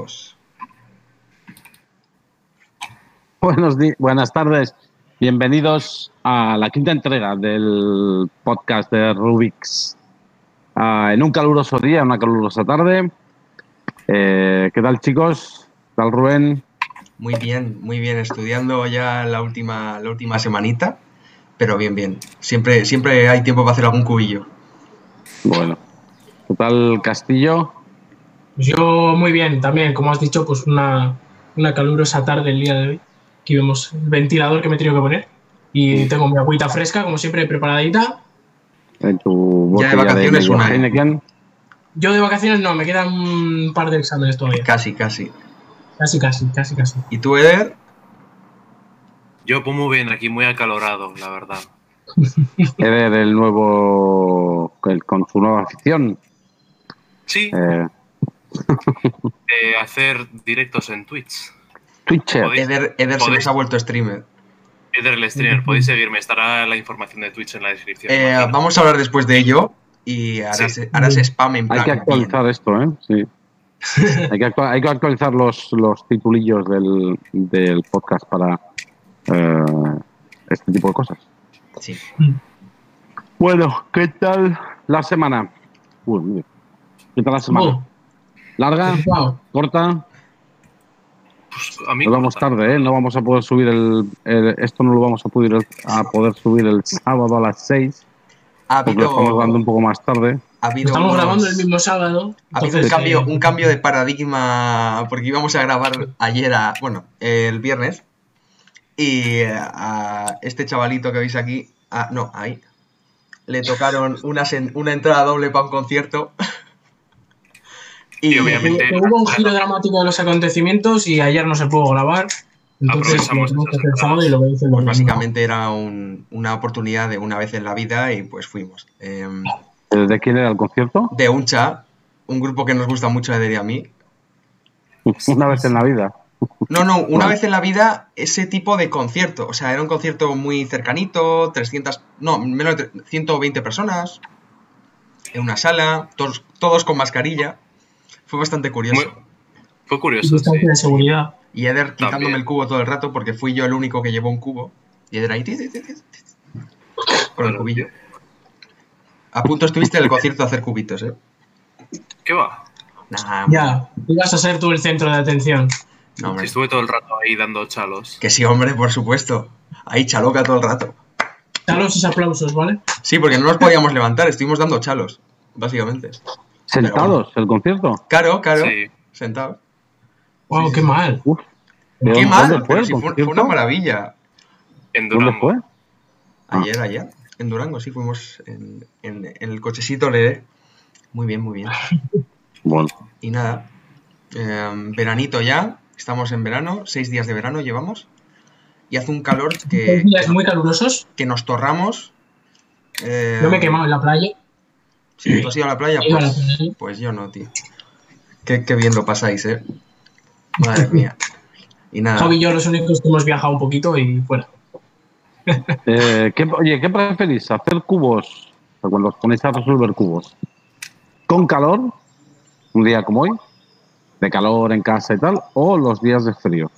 chicos. Buenos buenas tardes. Bienvenidos a la quinta entrega del podcast de Rubix. Ah, en un caluroso día, una calurosa tarde. Eh, ¿Qué tal, chicos? ¿Qué tal, Rubén? Muy bien, muy bien. Estudiando ya la última, la última semanita. Pero bien, bien. Siempre, siempre hay tiempo para hacer algún cubillo. Bueno. ¿Qué tal, Castillo? Pues yo muy bien, también, como has dicho, pues una, una calurosa tarde el día de hoy. Aquí vemos el ventilador que me he tenido que poner. Y tengo mi agüita fresca, como siempre, preparadita. En tu Ya de vacaciones una, ¿eh? Heineken. Yo de vacaciones no, me quedan un par de exámenes todavía. Casi, casi. Casi, casi, casi, casi. ¿Y tú, Eder? Yo pues muy bien, aquí muy acalorado, la verdad. Eder, el nuevo. el- con su nueva afición. Sí, Eh, hacer directos en Twitch. Twitcher. Eder, Eder se nos ha vuelto streamer. Eder el streamer, podéis seguirme, estará la información de Twitch en la descripción. Eh, vamos a hablar después de ello. Y harás, Sí. harás spam en plan. Hay que actualizar esto, ¿eh? Sí. hay, que actua- hay que actualizar los, los titulillos del, del podcast para eh, este tipo de cosas. Sí. Bueno, ¿qué tal la semana? Uy, mira. ¿Qué tal la semana? Oh, ¿Larga? wow. ¿Corta? Pues, a mí vamos corta. tarde, ¿eh? No vamos a poder subir el, el- Esto no lo vamos a poder, a poder subir el sábado a las 6, Ha porque lo estamos dando un poco más tarde. ha habido Estamos unos- grabando el mismo sábado. Ha habido un entonces, cambio, eh, un cambio de paradigma porque íbamos a grabar ayer, a, bueno, el viernes, y eh, a este chavalito que veis aquí, ah, no, ahí, le tocaron una, sen- una entrada doble para un concierto. Y y obviamente- hubo un giro dramático de los acontecimientos y ayer no se pudo grabar. Entonces, lo sábado y lo que pues básicamente era un- una oportunidad de una vez en la vida y pues fuimos. Em, ¿De quién era el concierto? de Uncha, un grupo que nos gusta mucho y a mí. Una vez en la vida. No, no, una vez en la vida ese tipo de concierto. O sea, era un concierto muy cercanito, 300, no, menos de 120 personas, en una sala, todos, todos con mascarilla. Fue bastante curioso. Muy- Fue Y curioso, sí. de seguridad. Y Eder quitándome También. el cubo todo el rato porque fui yo el único que llevó un cubo. Y Eder ahí... ti, ti, ti, ti, ti, Con el cubillo. A punto estuviste en el concierto de hacer cubitos, ¿eh? ¿Qué va? Nah, Ya, ibas a ser tú el centro de atención. no, hombre. Si estuve todo el rato ahí dando chalos. Que sí, hombre, por supuesto. Ahí chaloca todo el rato. Daros esos aplausos, ¿vale? Sí, porque no nos podíamos levantar, estuvimos dando chalos, básicamente. ¿Sentados el concierto? Claro, claro, Sí. sentados. Wow, Sí, qué sí. mal. Uf. Qué ¿Dónde mal, fue una maravilla. En ¿Dónde Durango. fue? Ah. Ayer, ayer, en Durango, sí, fuimos en, en- en el cochecito Lere. Muy bien, muy bien. Bueno, Y nada, em, veranito ya, estamos en verano, seis días de verano llevamos. Y hace un calor que, días muy calurosos. que nos torramos. Eh, Yo me he quemado en la playa. Sí, ¿tú has ido a la playa? Pues, pues yo no, tío. Qué, qué bien lo pasáis, eh. Madre mía. Y nada. Javi y yo los únicos que hemos viajado un poquito y fuera. eh, ¿qué- oye, ¿qué preferís? ¿Hacer cubos? O sea, cuando os ponéis a resolver cubos. ¿Con calor? Un día como hoy. De calor en casa y tal. ¿O los días de frío?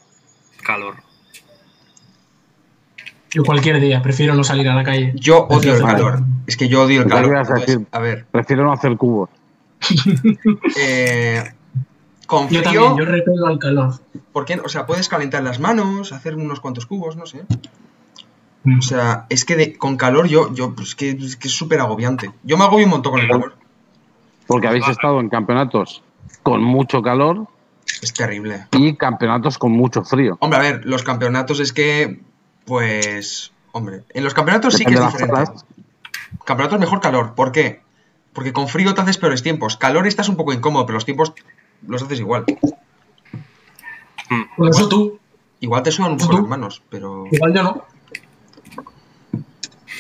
Calor. Yo cualquier día, prefiero no salir a la calle. Yo odio el calor. Es que yo odio el calor. a Entonces, decir- a ver, Prefiero no hacer cubos. eh, con Yo frío, también, yo repelo al calor. ¿por qué? O sea, puedes calentar las manos, hacer unos cuantos cubos, no sé. O sea, es que de- con calor yo, yo pues que, es que es súper agobiante. Yo me agobio un montón con el calor. Porque habéis estado en campeonatos con mucho calor Es terrible. y campeonatos con mucho frío. Hombre, a ver, los campeonatos es que, pues, hombre, en los campeonatos sí que es diferente. Campeonatos mejor calor. ¿Por qué? Porque con frío te haces peores tiempos. Calor estás un poco incómodo, pero los tiempos los haces igual. Por eso tú, Igual te sudan un poco las manos, pero... igual yo no.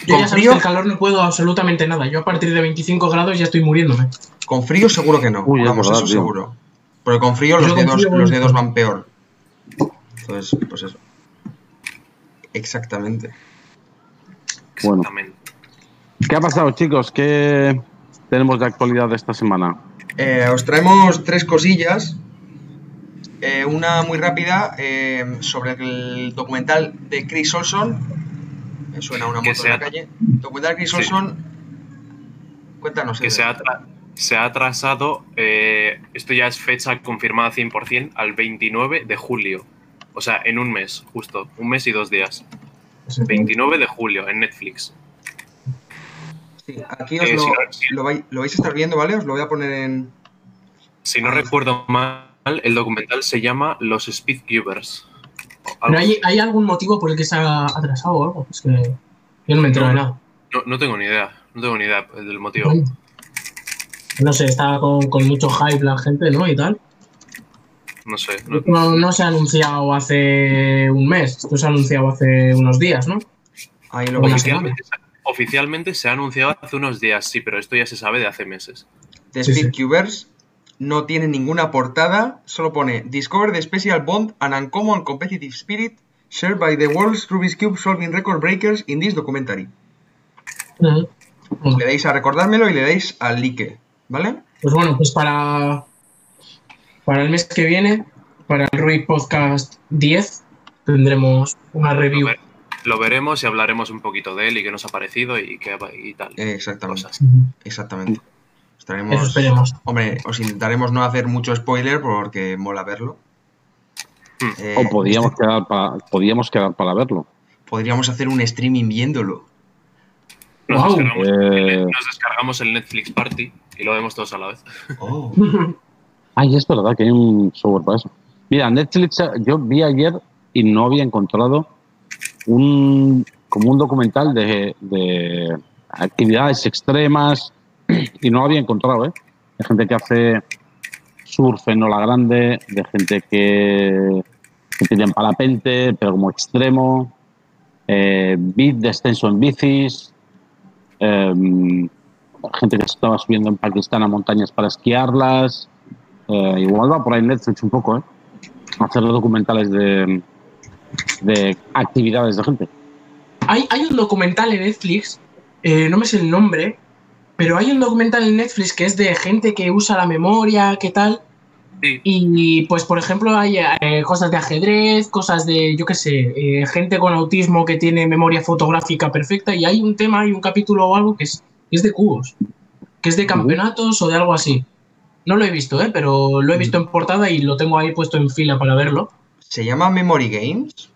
Yo Con ya sabes frío, que el calor no puedo absolutamente nada. Yo a partir de 25 grados ya estoy muriéndome. con frío seguro que no. Uy, es Vamos, verdad, eso tío. seguro. Pero con frío los con dedos, frío los dedos van peor. Entonces, pues eso. Exactamente. Bueno. Exactamente. ¿Qué ha pasado, chicos? ¿Qué tenemos de actualidad esta semana? Eh, os traemos tres cosillas. Eh, una muy rápida eh, sobre el documental de Chris Olson. Me suena una moto en la calle. Documental de Chris Sí. Olson. Cuéntanos. Que Eder. se ha, se ha atrasado, eh, esto ya es fecha confirmada 100%, al 29 de julio. O sea, en un mes, justo. Un mes y dos días. 29 de julio, en Netflix. Sí, aquí os Eh, lo, si no- si- lo vais, lo vais a estar viendo, ¿vale? Os lo voy a poner en. Si no Ah, recuerdo mal, el documental se llama Los Speedcubers. ¿Pero hay, hay algún motivo por el que se ha atrasado o algo? Es que yo no me entero de nada. No, no tengo ni idea, no tengo ni idea del motivo. Bueno. No sé, está con, con mucho hype la gente, ¿no? Y tal. No sé. no- No, no se ha anunciado hace un mes, esto se ha anunciado hace unos días, ¿no? Ahí lo oficialmente, se- oficialmente se ha anunciado hace unos días, sí, pero esto ya se sabe de hace meses. The Sí, sí. Speedcubers no tiene ninguna portada, solo pone Discover the Special Bond and Uncommon Competitive Spirit shared by the world's Rubik's Cube solving record breakers in this documentary. Le dais a recordármelo y le dais al like, ¿vale? Pues bueno, pues para, para el mes que viene, para el Rubik Podcast 10, tendremos una Lo, review. ver- lo veremos y hablaremos un poquito de él y qué nos ha parecido y, qué, y tal. Exactamente, Cosas. Exactamente. Eso esperemos. Hombre, os intentaremos no hacer mucho spoiler porque mola verlo. Hmm. Eh, O podíamos quedar, para, podíamos quedar para verlo. podríamos hacer un streaming viéndolo. Nos, Guau. descargamos, Eh. nos descargamos el Netflix Party y lo vemos todos a la vez. Oh. Ay, es verdad que hay un software para eso. Mira, Netflix, yo vi ayer y no había encontrado un como un documental de, de actividades extremas y no había encontrado, ¿eh? De gente que hace surf en ola grande, de gente que, que tiene parapente, pero como extremo, eh, descenso en bicis, em, gente que estaba subiendo en Pakistán a montañas para esquiarlas. Eh, igual va por ahí Netflix un poco, ¿eh? Hacer documentales de, de actividades de gente. Hay, hay un documental en Netflix, eh, no me sé el nombre, pero hay un documental en Netflix que es de gente que usa la memoria, qué tal. Sí, Y pues, por ejemplo, hay eh, cosas de ajedrez, cosas de, yo qué sé, eh, gente con autismo que tiene memoria fotográfica perfecta. Y hay un tema, hay un capítulo o algo que es, es de cubos, que es de campeonatos o de algo así. No lo he visto, ¿eh? pero lo he visto en portada y lo tengo ahí puesto en fila para verlo. ¿Se llama Memory Games?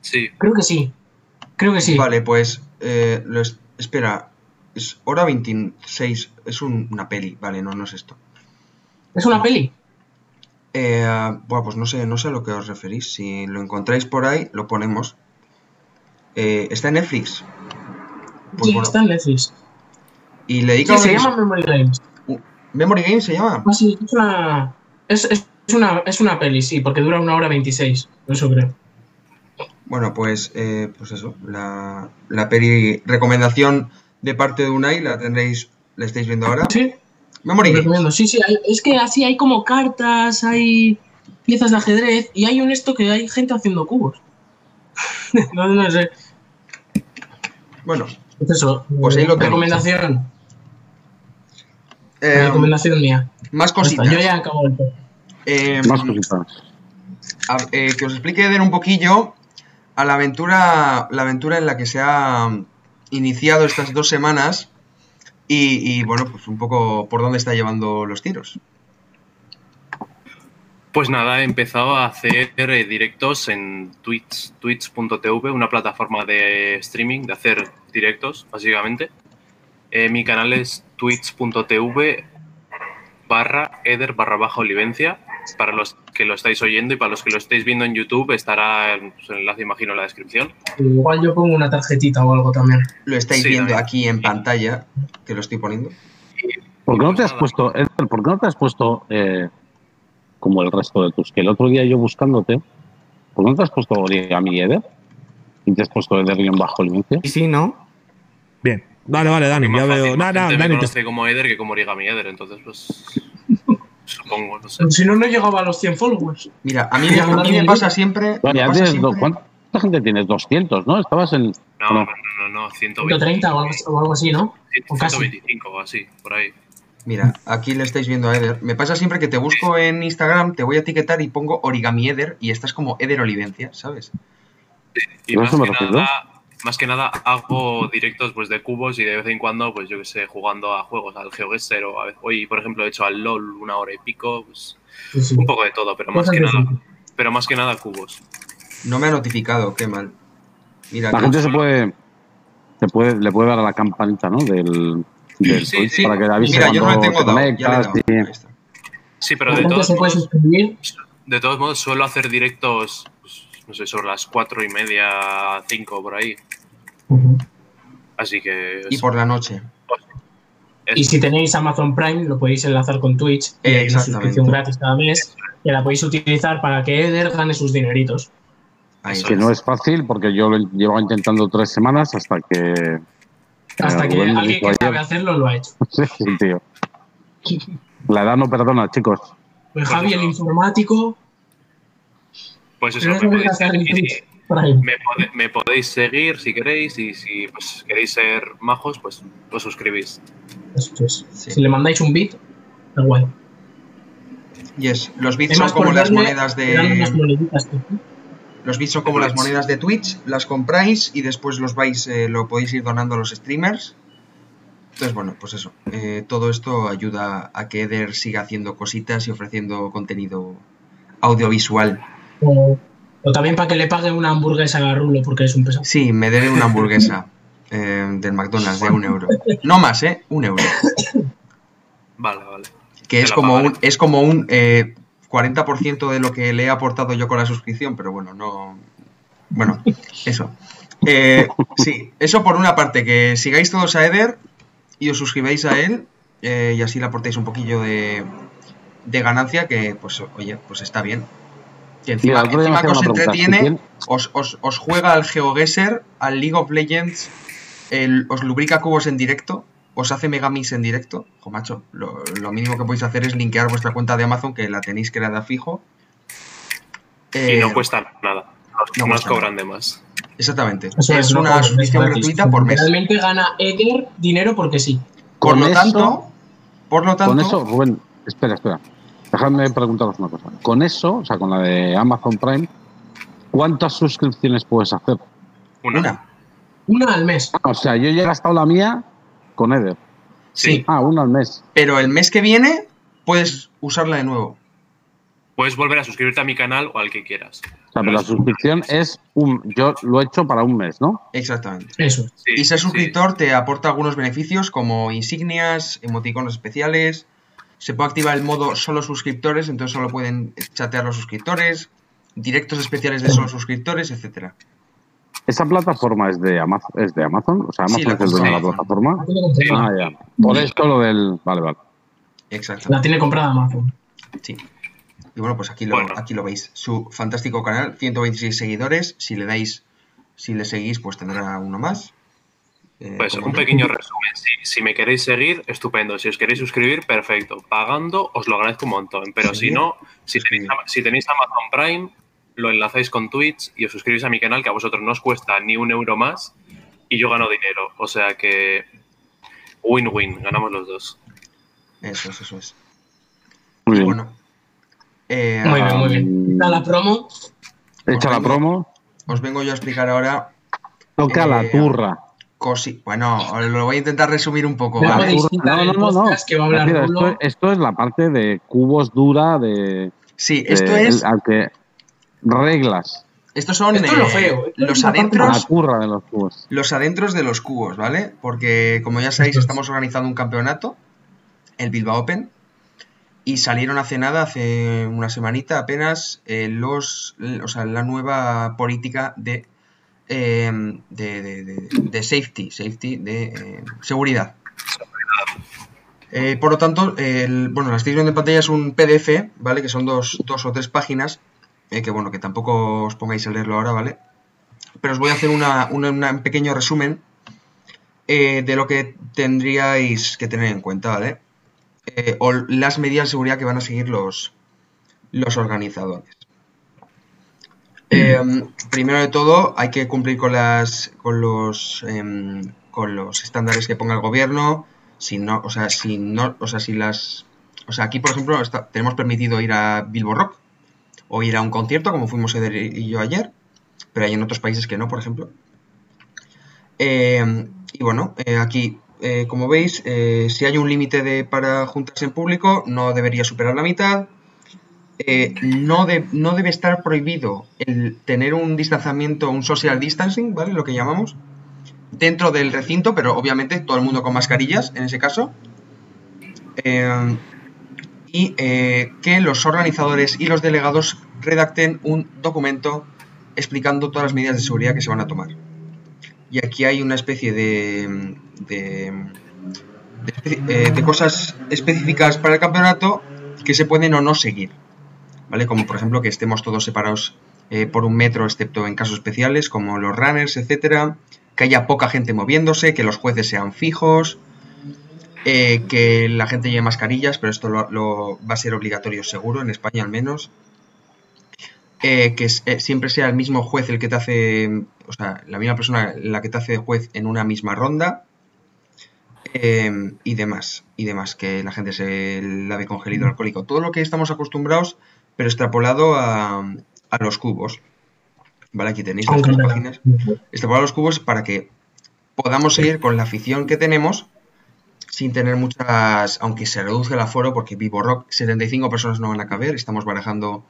sí. Creo que sí. Creo que sí. Vale, pues eh, lo es- espera, es hora 26, es un- una peli, vale, no, no es esto. Es una peli. Eh, bueno, pues no sé, no sé a lo que os referís, si lo encontráis por ahí, lo ponemos. Eh, está en Netflix. Pues Sí, bueno, está en Netflix. y le Sí, se llama Memory Games. Memory Games se llama. Ah, sí, es una, es, una, es una peli, sí, porque dura una hora 26. Eso creo. Bueno, pues, eh, pues eso, la, la peli recomendación de parte de Unai la tendréis, la estáis viendo ahora. Sí, Memory recomiendo. Sí, sí, hay- es que así hay como cartas, hay piezas de ajedrez y hay un esto que hay gente haciendo cubos. no, no sé. Bueno, Es eso. Pues ahí lo eh, recomendación. Eh, recomendación mía. más cositas. Yo ya acabo el. Eh, Más cositas. a- eh, que os explique Eder un poquillo a la aventura, la aventura en la que se ha mm, iniciado estas dos semanas y, y, bueno, pues un poco por dónde está llevando los tiros. Pues nada, he empezado a hacer eh, directos en Twitch, twitch.tv, una plataforma de streaming, de hacer directos, básicamente. Eh, mi canal es twitch.tv barra eder barra baja olivencia. Para los que lo estáis oyendo y para los que lo estáis viendo en YouTube estará el enlace, imagino, en la descripción. Igual yo pongo una tarjetita o algo también. Lo estáis Sí, viendo también. aquí en pantalla, que lo estoy poniendo. ¿Por qué no te has Pues puesto, Eder, por qué no te has puesto eh, como el resto de tus? Que el otro día yo buscándote, ¿por qué no te has puesto origami Eder? Y te has puesto Eder guion bajo licencia. Y sí, ¿no? Bien. Vale, vale, Dani, ya fácil, veo. No, no, gente me Dani, te- conoce como Eder que como Origami Eder, entonces pues supongo, no sé. Si no, no llegaba a los 100 followers. Mira, a mí, me- a mí me pasa siempre... Bueno, me pasa tienes siempre- ¿Cuánta gente tienes? 200, ¿no? Estabas en... No, No. no, no, no, 120, 130 o algo, o algo así, ¿no? o casi. 125 o así, por ahí. Mira, aquí le estáis viendo a Eder. Me pasa siempre que te busco en Instagram, te voy a etiquetar y pongo origami Eder y estás como Eder Olivencia, ¿sabes? Y ¿A más eso me que, nada, más que nada hago directos pues de cubos y de vez en cuando, pues yo que sé, jugando a juegos, al GeoGuessr o a veces, hoy, por ejemplo, he hecho al LOL una hora y pico, pues Sí, sí. un poco de todo, pero más que nada, pero más que nada cubos. No me ha notificado, qué mal. Mira, La gente se puede, se puede, le puede dar a la campanita, ¿no? Del, del Sí, Twitch sí. para que le avise Mira, yo no le cuando tengo te dado, ya le he conectas. dado. Sí, pero La de todos, se puede modos, suscribir. de todos modos suelo hacer directos, no sé, sobre las cuatro y media, cinco por ahí. Así que... Y por la noche. es- Y si tenéis Amazon Prime, lo podéis enlazar con Twitch. Y hay una suscripción gratis cada mes. Que la podéis utilizar para que Eder gane sus dineritos. Ahí Que no es fácil porque yo lo llevo intentando tres semanas hasta que. Hasta Eh, que Rubén me alguien que sabe ayer. hacerlo lo ha hecho. Sí, sí, tío. La edad no perdona, chicos. Pues Javi, el informático, Pues eso, me podéis, seguir, me, pode- me podéis seguir si queréis y si pues, queréis ser majos, pues os suscribís. Sí. Si le mandáis un bit, da igual. Yes, los bits son como las monedas de. Los bits son como las Twitch. monedas de Twitch, las compráis y después los vais, eh, lo podéis ir donando a los streamers. Entonces, bueno, pues eso. eh, todo esto ayuda a que Eder siga haciendo cositas y ofreciendo contenido audiovisual. O, o también para que le paguen una hamburguesa a Rulo porque es un pesado. Sí, me debe una hamburguesa eh, del McDonald's de un euro. No más, ¿eh? Un euro. Vale, vale. Que Te es como pagaré. un, es como un eh, 40% de lo que le he aportado yo con la suscripción, pero bueno, no. Bueno, eso. Eh, sí, eso por una parte, que sigáis todos a Eder y os suscribáis a él eh, y así le aportéis un poquillo de, de ganancia, que pues, oye, pues está bien. Que encima, Mira, encima que os entretiene, tien- os, os- os juega al GeoGuessr, al League of Legends, el- os lubrica cubos en directo, os hace megamix en directo. Jo, macho, lo, lo mínimo que podéis hacer es linkear vuestra cuenta de Amazon, que la tenéis creada fijo. Y Eh, no cuesta nada. no No, cobran de más. Exactamente. Eso es no una suscripción es gratuita por mes. Realmente gana Eder dinero porque sí. Por lo eso- tanto, por lo tanto, Con eso, Rubén, espera, espera. Dejadme preguntaros una cosa. Con eso, o sea, con la de Amazon Prime, ¿cuántas suscripciones puedes hacer? Una. una. Al mes. O sea, yo ya he gastado la mía con Eder. Sí, Ah, una al mes. pero el mes que viene puedes usarla de nuevo. Puedes volver a suscribirte a mi canal o al que quieras. O sea, pero la suscripción es un. Yo lo he hecho para un mes, ¿no? Exactamente. Eso. Sí, Y ser sí. suscriptor te aporta algunos beneficios como insignias, emoticonos especiales. Se puede activar el modo solo suscriptores, entonces solo pueden chatear los suscriptores, directos especiales de solo suscriptores, etcétera. Esa plataforma es de Amazon, es de Amazon, o sea, Amazon la es el dueño de la plataforma. La tiene comprada. Ah, ya. Por esto lo del. Vale, vale. Exacto. La tiene comprada Amazon. Sí. Y bueno, pues aquí lo, Bueno. aquí lo veis. Su fantástico canal, 126 seguidores. Si le dais, si le seguís, pues tendrá uno más. Eh, Pues un pequeño resumen. Si, si me queréis seguir, estupendo. Si os queréis suscribir, perfecto. Pagando, os lo agradezco un montón. Pero Sí. si no, si tenéis, Sí. si tenéis Amazon Prime, lo enlazáis con Twitch y os suscribís a mi canal, que a vosotros no os cuesta ni un euro más y yo gano dinero. O sea que win-win, ganamos los dos. Eso es, eso es. Muy bien. bueno. eh, Muy bien, muy bien. Está la promo. Hecha la promo, Os vengo yo a explicar ahora toca Eh, la turra. Cosi. Bueno, os lo voy a intentar resumir un poco. ¿vale? hablar Mira, Rulo. esto, esto es la parte de cubos dura, de. Sí, de- esto es. el- al que- reglas. Estos son Esto es lo eh, feo, los La adentros. de los cubos. Los adentros de los cubos, ¿vale? Porque, como ya sabéis, estamos organizando un campeonato, el Bilbao Open, y salieron hace nada, hace una semanita apenas, eh, los, o sea, la nueva política de, eh, de, de- de- de safety, safety, de eh, seguridad. Eh, por lo tanto, el- bueno, la estáis viendo en pantalla es un PDF, ¿vale? Que son dos, dos o tres páginas, eh, que bueno, que tampoco os pongáis a leerlo ahora, ¿vale? Pero os voy a hacer una, una- una- un pequeño resumen de lo que tendríais que tener en cuenta, ¿vale? O las medidas de seguridad que van a seguir los, los organizadores. Eh, primero de todo, hay que cumplir con las con los em, con los estándares que ponga el gobierno, si no, o sea, si no, o sea, si las, o sea, aquí por ejemplo tenemos permitido ir a Bilbo Rock o ir a un concierto como fuimos Eder y yo ayer, pero hay en otros países que no, por ejemplo. Eh, y bueno, eh, aquí, eh, como veis, eh, si hay un límite para juntarse en público, no debería superar la mitad. Eh, no, de- no debe estar prohibido el tener un distanciamiento, un social distancing, ¿vale? Lo que llamamos, dentro del recinto, pero obviamente todo el mundo con mascarillas en ese caso. Eh, y eh, que los organizadores y los delegados redacten un documento explicando todas las medidas de seguridad que se van a tomar. Y aquí hay una especie de, de cosas específicas para el campeonato que se pueden o no seguir. ¿Vale? Como por ejemplo que estemos todos separados eh, por un metro, excepto en casos especiales, como los runners, etcétera. Que haya poca gente moviéndose, que los jueces sean fijos, eh, que la gente lleve mascarillas, pero esto lo, va a ser obligatorio seguro, en España al menos. Eh, que siempre sea el mismo juez el que te hace, o sea, la misma persona la que te hace de juez en una misma ronda. y demás, y demás, que la gente se lave con gel hidroalcohólico. Todo lo que estamos acostumbrados, pero extrapolado a, a los cubos. Vale, aquí tenéis las tres páginas extrapolar los cubos para que podamos seguir con la afición que tenemos sin tener muchas, aunque se reduzca el aforo, porque Vivo Rock 75 personas no van a caber, estamos barajando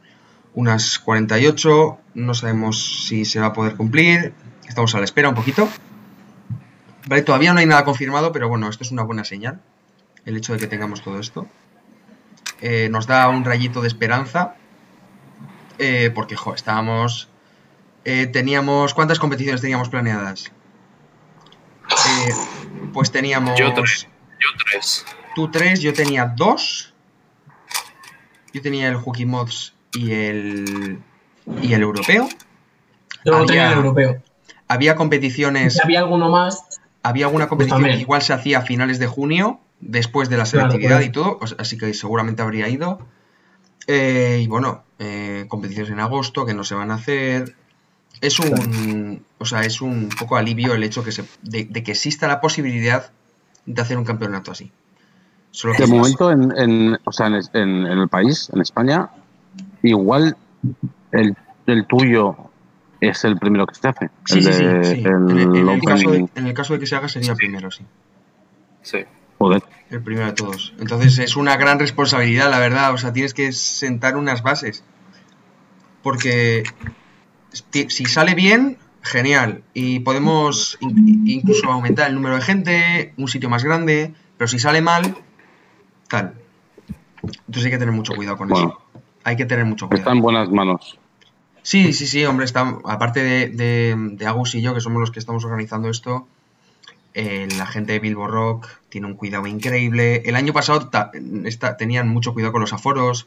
unas 48, no sabemos si se va a poder cumplir, estamos a la espera un poquito. Vale, todavía no hay nada confirmado, pero bueno, esto es una buena señal, el hecho de que tengamos todo esto. Eh, nos da un rayito de esperanza, eh, porque, jo, estábamos... eh, teníamos... ¿Cuántas competiciones teníamos planeadas? Eh, pues teníamos... Yo tres. Yo tres. Tú tres, yo tenía dos. Yo tenía el Hooky Mods y el. y el europeo. Yo no Había- tenía el europeo. Había competiciones. Había alguno más, Había alguna competición también. que igual se hacía a finales de junio, después de la Claro, selectividad pues. y todo, o sea, así que seguramente habría ido. Eh, y bueno, eh, competiciones en agosto que no se van a hacer. Es un, o sea, es un poco alivio el hecho que se, de, de que exista la posibilidad de hacer un campeonato así. Solo que De momento, en, en- o sea, en, en- en el país, en España, igual el, el tuyo es el primero que se hace. Sí, el sí, sí, de- sí. el En, el, en el Open- caso de, en el caso de que se haga sería primero, sí. Sí. Joder. El primero de todos. Entonces es una gran responsabilidad, la verdad. O sea, tienes que sentar unas bases. Porque si sale bien, genial. Y podemos in- incluso aumentar el número de gente, un sitio más grande. Pero si sale mal, tal. Entonces hay que tener mucho cuidado con Bueno. eso. Hay que tener mucho cuidado. Está en buenas manos. Sí, sí, sí, hombre, está, aparte de, de, de Agus y yo, que somos los que estamos organizando esto, eh, la gente de Bilbo Rock tiene un cuidado increíble. El año pasado ta- esta- tenían mucho cuidado con los aforos.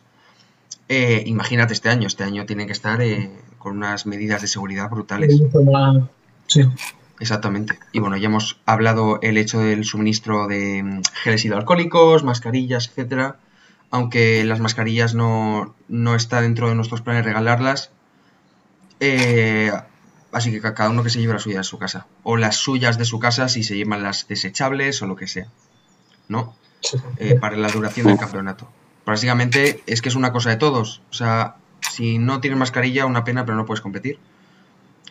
Eh, imagínate este año, este año tienen que estar eh, con unas medidas de seguridad brutales. Sí. Exactamente. Y bueno, ya hemos hablado el hecho del suministro de mm, geles hidroalcohólicos, mascarillas, etcétera. Aunque las mascarillas no, no está dentro de nuestros planes regalarlas. Eh, así que ca- cada uno que se lleve la suya de su casa. O las suyas de su casa si se llevan las desechables o lo que sea. ¿No? Eh, para la duración del campeonato. Básicamente es que es una cosa de todos. O sea, si no tienes mascarilla, una pena, pero no puedes competir.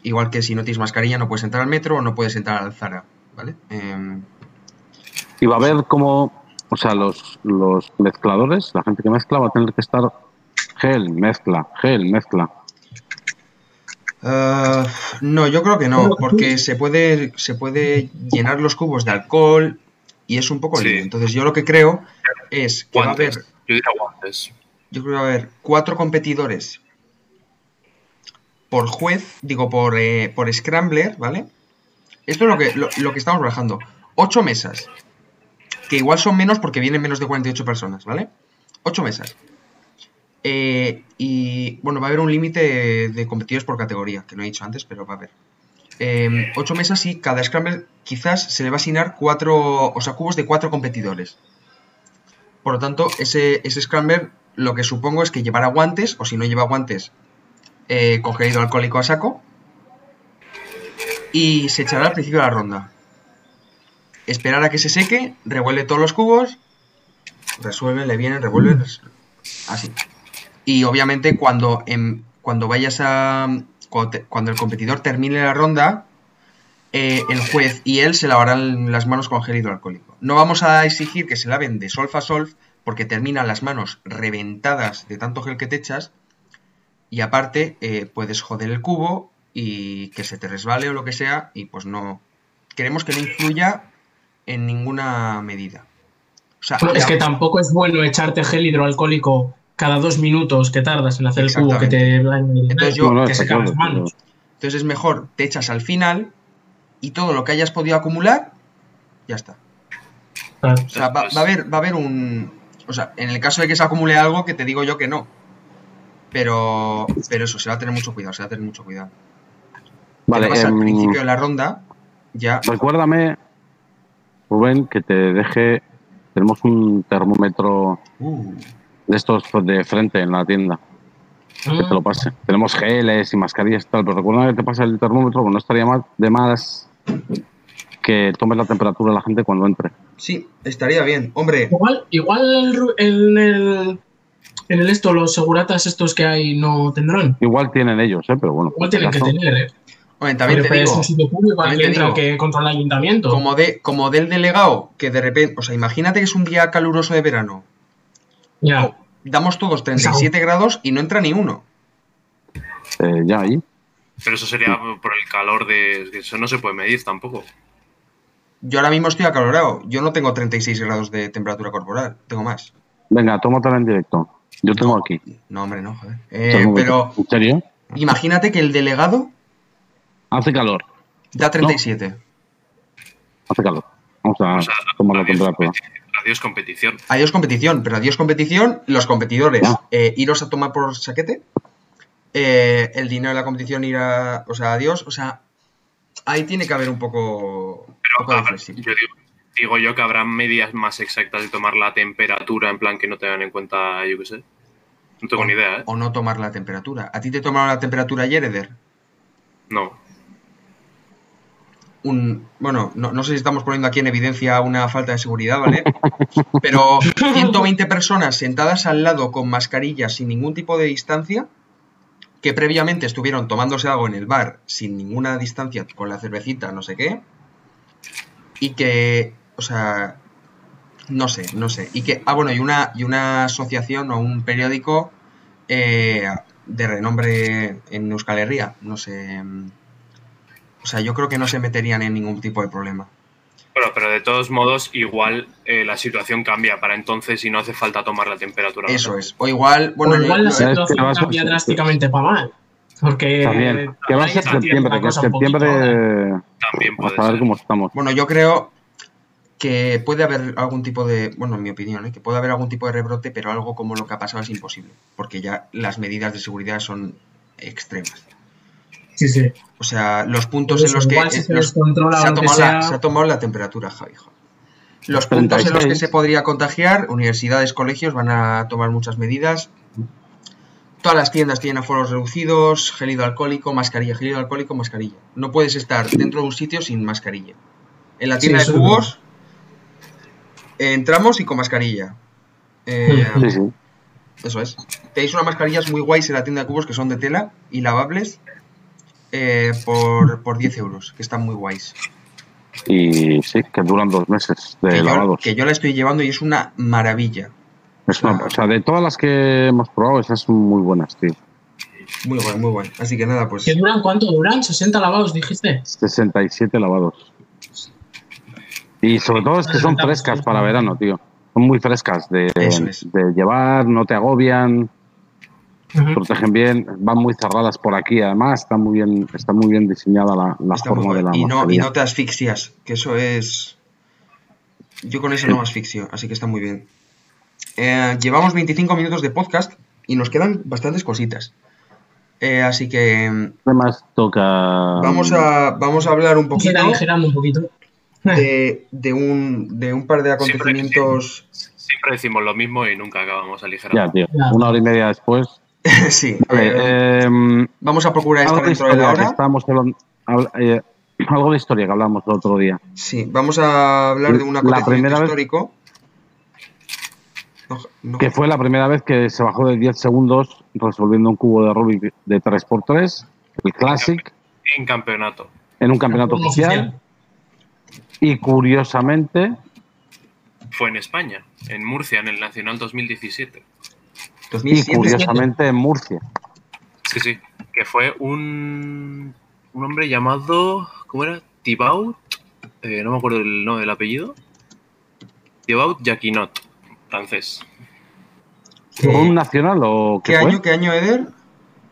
Igual que si no tienes mascarilla no puedes entrar al metro o no puedes entrar al Zara, ¿vale? Em, Y va a haber como, o sea, los, los mezcladores, la gente que mezcla va a tener que estar gel, mezcla, gel, mezcla. Ah, no, yo creo que no, porque se puede, se puede llenar los cubos de alcohol y es un poco Sí. lío. Entonces yo lo que creo es que va a haber. Yo diría guantes. yo creo que va a haber cuatro competidores por juez, digo por, eh, por scrambler, ¿vale? Esto es lo que, lo, lo que estamos bajando. Ocho mesas. Que igual son menos porque vienen menos de 48 personas, ¿vale? Ocho mesas. Eh, y bueno, va a haber un límite de, competidores por categoría, que no he dicho antes, pero va a haber. Eh, ocho mesas y cada scrambler quizás se le va a asignar cuatro, o sea, cubos de cuatro competidores. Por lo tanto, ese, ese scrambler lo que supongo es que llevará guantes, o si no lleva guantes, eh, hidroalcohólico a saco. Y se echará al principio de la ronda. esperar a que se seque, revuelve todos los cubos, resuelve, le viene, revuelve, así. Y obviamente cuando, em- cuando vayas a... Cuando, te- cuando el competidor termine la ronda, eh, el juez y él se lavarán las manos con gel hidroalcohólico. No vamos a exigir que se laven de solfa a solf porque terminan las manos reventadas de tanto gel que te echas y aparte eh, puedes joder el cubo y que se te resbale o lo que sea y pues no... Queremos que no influya en ninguna medida. O sea, Bueno, es que tampoco es bueno echarte gel hidroalcohólico cada dos minutos que tardas en hacer el cubo que te Entonces yo- Bueno, te está secan las claro, manos. entonces es mejor te echas al final y todo lo que hayas podido acumular, ya está. O sea, va, va a haber, va a haber un. O sea, en el caso de que se acumule algo, que te digo yo que no. Pero, pero eso, se va a tener mucho cuidado, se va a tener mucho cuidado. Vale, al em, principio de la ronda, ya. recuérdame, Rubén, que te deje. Tenemos un termómetro Uh, de estos de frente en la tienda. Que te lo pase. Tenemos geles y mascarillas y tal, pero recuerda que te pasa el termómetro, pues no estaría mal de más que tomes la temperatura de la gente cuando entre. sí, estaría bien. Hombre, Igual, igual en el, en el esto, los seguratas estos que hay no tendrán. Igual tienen ellos, ¿eh? pero bueno. Igual tienen que tener, ¿eh? también te Porque es digo, un sitio público para también que te entra digo, que contra el ayuntamiento. como, de, como del delegado, que de repente. O sea, imagínate que es un día caluroso de verano. Ya. Damos todos 37 grados y no entra ni uno. Eh, ya ahí. Pero eso sería por el calor de. Eso no se puede medir tampoco. Yo ahora mismo estoy acalorado. Yo no tengo 36 grados de temperatura corporal, tengo más. Venga, tómatela en directo. Yo tengo aquí. No, hombre, no, joder. Eh, pero ¿En serio? imagínate que el delegado Hace calor. da 37. Hace calor. Vamos a O sea, tomar la temperatura. Adiós competición. Adiós competición, pero adiós competición, los competidores, eh, iros a tomar por saquete, eh, el dinero de la competición irá, o sea, adiós, o sea, ahí tiene que haber un poco, un poco de yo digo, digo yo que habrá medidas más exactas de tomar la temperatura, en plan que no tengan en cuenta, yo qué sé. No tengo ni idea, ¿eh? O no tomar la temperatura. ¿A ti te tomaron la temperatura ayer, Eder? No. Un, bueno, no, no sé si estamos poniendo aquí en evidencia una falta de seguridad, ¿vale? Pero 120 personas sentadas al lado con mascarillas sin ningún tipo de distancia, que previamente estuvieron tomándose algo en el bar sin ninguna distancia con la cervecita, no sé qué, y que, o sea, no sé, no sé, y que, ah, bueno, y una, y una asociación o un periódico eh, de renombre en Euskal Herria, no sé, mm, o sea, yo creo que no se meterían en ningún tipo de problema. Bueno, pero de todos modos, igual eh, la situación cambia para entonces y no hace falta tomar la temperatura. Eso es. O igual, bueno, o igual la situación cambia drásticamente para mal. Porque. También. Que va a ser septiembre, que un poquito septiembre. También puede A ver cómo estamos. bueno, yo creo que puede haber algún tipo de, bueno, en mi opinión, ¿eh? que puede haber algún tipo de rebrote, pero algo como lo que ha pasado es imposible, porque ya las medidas de seguridad son extremas. Sí, sí. O sea, los puntos en los eso, que si se los- se, ha tomado la, se ha tomado la temperatura, Javi. Los puntos en los que 36. se podría contagiar, universidades, colegios van a tomar muchas medidas. Todas las tiendas tienen aforos reducidos, gel hidroalcohólico, mascarilla, gel hidroalcohólico, mascarilla. No puedes estar dentro de un sitio sin mascarilla. En la tienda de cubos eh, entramos y con mascarilla. Eh, Sí, sí. eso es. Tenéis unas mascarillas muy guays en la tienda de cubos que son de tela y lavables eh, por, por 10 euros, que están muy guays. Y sí, que duran dos meses de que, yo, lavados. que yo la estoy llevando y es una maravilla. Es una- o sea, de todas las que hemos probado, esas son muy buenas, tío. Muy guay, muy guay. Así que nada, pues ¿Qué duran? ¿Cuánto duran? ¿60 lavados, dijiste? 67 lavados. Y sobre todo es que son frescas para verano, tío. Son muy frescas de, es. de llevar, no te agobian, Protegen bien, van muy cerradas por aquí. Además, está muy bien, está muy bien diseñada la, forma de la y, no, y no te asfixias, que eso es... Yo con eso no me asfixio, así que está muy bien. Eh, llevamos 25 minutos de podcast y nos quedan bastantes cositas. Eh, así que mm, Además, toca. vamos a, vamos a hablar un poquito un poquito. de, de un, de un par de Siempre- acontecimientos... Siempre decimos lo mismo y nunca acabamos aligerando. Ya, tío. Una hora y media después. sí, Vale, eh, eh, vamos a procurar estar algo de dentro de la hora. hablando. eh, algo de historia que hablamos el otro día. Sí, vamos a hablar de un acontecimiento histórico. No, no- Que fue la primera vez que se bajó de 10 segundos resolviendo un cubo de Rubik de 3x3, el Classic, En campeonato. en un campeonato oficial. Y curiosamente, Fue en España, en Murcia, en el Nacional 2017. Y 2007. curiosamente en Murcia. Sí, sí. Que fue un, un hombre llamado. ¿Cómo era? Thibaut. eh, no me acuerdo el nombre del apellido. Thibaut Jacquinot, francés. ¿Qué, ¿Fue un nacional o qué qué fue? año, qué año, Eder?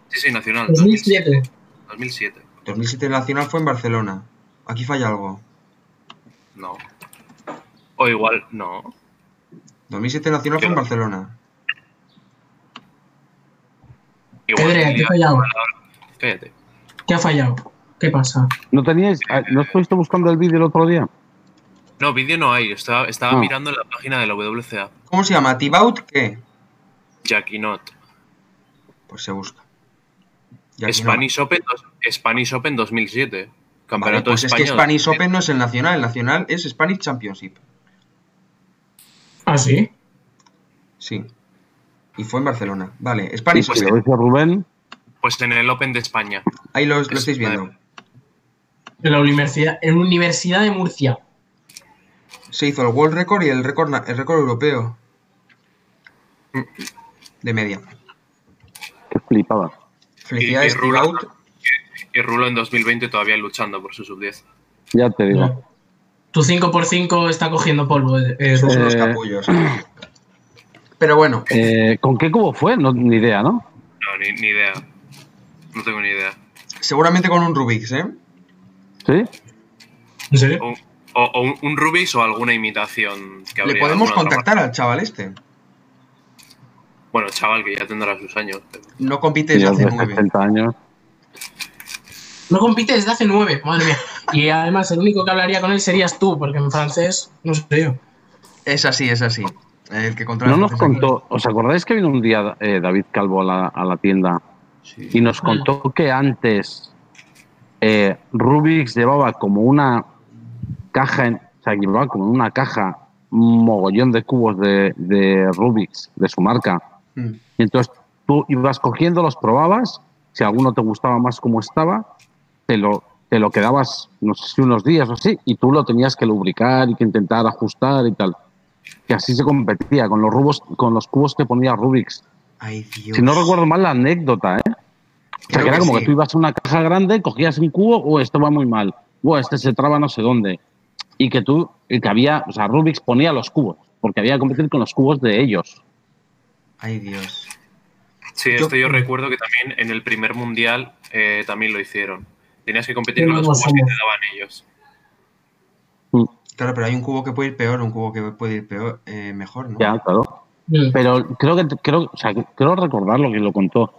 Sí, sí, Nacional. 2007. 2007. 2007 nacional fue en Barcelona. Aquí falla algo. No. O igual, no. 2007 nacional fue en Barcelona. Igual ¿qué fallado? Cállate. ¿Qué ha fallado? ¿Qué pasa? ¿No teníais, ah, no estuviste buscando el vídeo el otro día? No, vídeo no hay. Estaba, estaba Ah. mirando en la página de la WCA. ¿Cómo se llama? ¿Tibaut qué? Jacquinot. Pues se busca. No. Spanish Open, dos- Spanish Open 2007. Vale, Campeonato pues es que. Spanish Open no es el nacional, el nacional es Spanish Championship. Ah, sí. Sí. Y fue en Barcelona. Vale, Spanish Si Open. lo dice Rubén, Pues en el Open de España. Ahí lo, lo Es- estáis viendo. En la universidad, en la Universidad de Murcia. Se hizo el World Record y el récord el récord europeo. De media. que flipaba. Felicidades, Y- y Rulo- Tibaut. Y Rulo en 2020 todavía luchando por su sub-10. Ya te digo. Tu 5x5 está cogiendo polvo. eh, eh, Eh, capullos. Pero bueno, Eh, ¿Con qué cubo fue? No, ni idea, ¿no? No, ni, ni idea. No tengo ni idea. seguramente con un Rubik's, ¿eh? ¿Sí? ¿En serio? O, o- o un, un Rubik's o alguna imitación que Le podemos contactar al chaval este. Bueno, chaval, que ya tendrá sus años. pero- No compite desde hace nueve. 60 años. No compite desde hace nueve, madre mía. Y además el único que hablaría con él serías tú, porque en francés, no sé yo. Es así, es así. El que controla No nos contó, ¿os acordáis que vino un día eh, David Calvo a la, a la tienda Sí. y nos contó que antes eh, Rubix llevaba como una caja, en- o sea, llevaba como una caja un mogollón de cubos de, de Rubix de su marca. Mm. Y entonces tú ibas cogiendo, los probabas, si alguno te gustaba más como estaba, te lo, te lo quedabas, no sé si unos días o así, y tú lo tenías que lubricar y que intentar ajustar y tal. Que así se competía con los rubos, con los cubos que ponía Rubix. Ay, Dios. Si no recuerdo mal la anécdota, ¿eh? O sea, que era que como sí. que tú ibas a una caja grande, cogías un cubo, o esto va muy mal, o este se traba no sé dónde. Y que tú, y que había, o sea, Rubix ponía los cubos, porque había que competir con los cubos de ellos. Ay, Dios. Sí, Yo- esto yo recuerdo que también en el primer mundial eh, también lo hicieron. Tenías que competir con los cubos que te daban ellos. Claro, pero hay un cubo que puede ir peor, un cubo que puede ir peor, eh, mejor, ¿no? Ya, claro. Mm. Pero creo que creo, o sea, creo recordar lo que lo contó.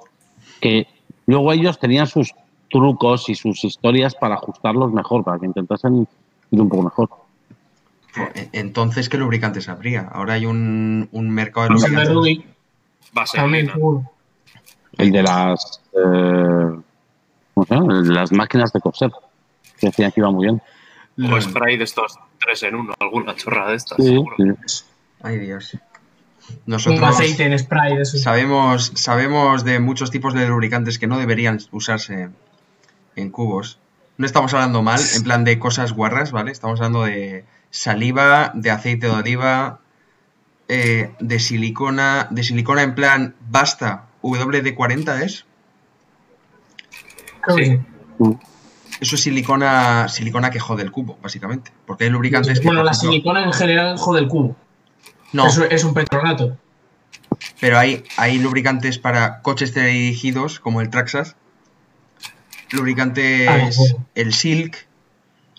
Que luego ellos tenían sus trucos y sus historias para ajustarlos mejor, para que intentasen ir un poco mejor. Jo, e- Entonces, ¿qué lubricantes habría? Ahora hay un, un mercado de el de lubricantes. Vaselina. El de las eh, ¿cómo se llama? El de las máquinas de coser. Que decían que iba muy bien. O spray de estos tres en uno, alguna chorra de estas, Sí, seguro. sí. Ay, Dios. Un Nosotros aceite en spray de eso. sabemos, sabemos de muchos tipos de lubricantes que no deberían usarse en cubos. No estamos hablando mal, en plan de cosas guarras, ¿vale? Estamos hablando de saliva, de aceite de oliva, eh, de silicona, de silicona en plan basta, WD-40 es. Sí. Eso es silicona, silicona que jode el cubo, básicamente. Porque hay lubricantes que, Bueno, la ejemplo- silicona en general jode el cubo. No, Es, es un petronato. pero hay, hay lubricantes para coches dirigidos, como el Traxxas. Lubricantes, Ah, bueno. el Silk.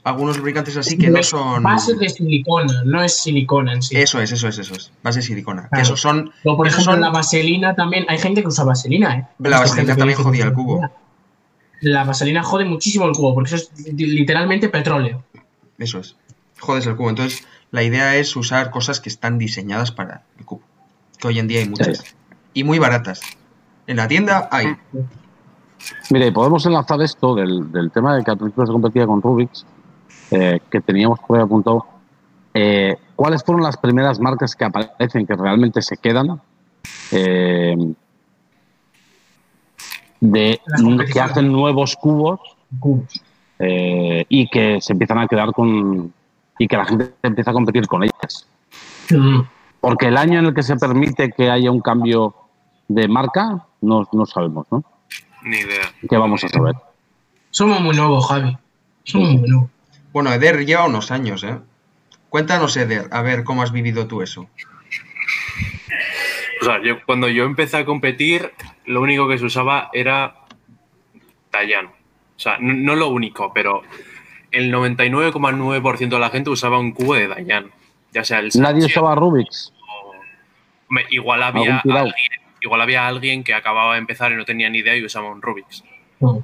Algunos lubricantes así que no son... Base de silicona, no es silicona en sí. Eso es, eso es, eso es. Base de silicona. Que Claro. esos son... O por ejemplo, son- la vaselina también. Hay gente que usa vaselina, ¿eh? La vaselina también jodía el cubo. vaselina. La vaselina jode muchísimo el cubo, porque eso es li- literalmente petróleo. Eso es. Jodes el cubo. Entonces, la idea es usar cosas que están diseñadas para el cubo. Que hoy en día hay muchas. Y muy baratas. En la tienda hay. Mire, y podemos enlazar esto del, del tema de que al principio se competía con Rubik's, eh, que teníamos por ahí apuntado. Eh, ¿Cuáles fueron las primeras marcas que aparecen que realmente se quedan? eh, de que hacen nuevos cubos Cubos. eh, y que se empiezan a quedar con. y que la gente empieza a competir con ellas. Mm. Porque el año en el que se permite que haya un cambio de marca, no, no sabemos, ¿no? Ni idea. ¿Qué vamos a saber? Somos muy nuevos, Javi. Somos muy nuevos. Bueno, Eder lleva unos años, ¿eh? Cuéntanos, Eder, a ver cómo has vivido tú eso. O sea, yo, cuando yo empecé a competir, lo único que se usaba era Dayan. O sea, no, no lo único, pero el 99,9% de la gente usaba un cubo de Dayan. Ya sea el Nadie Sanchez usaba Rubik's. o- Hombre, igual había alguien, igual había alguien que acababa de empezar y no tenía ni idea y usaba un Rubik's. No,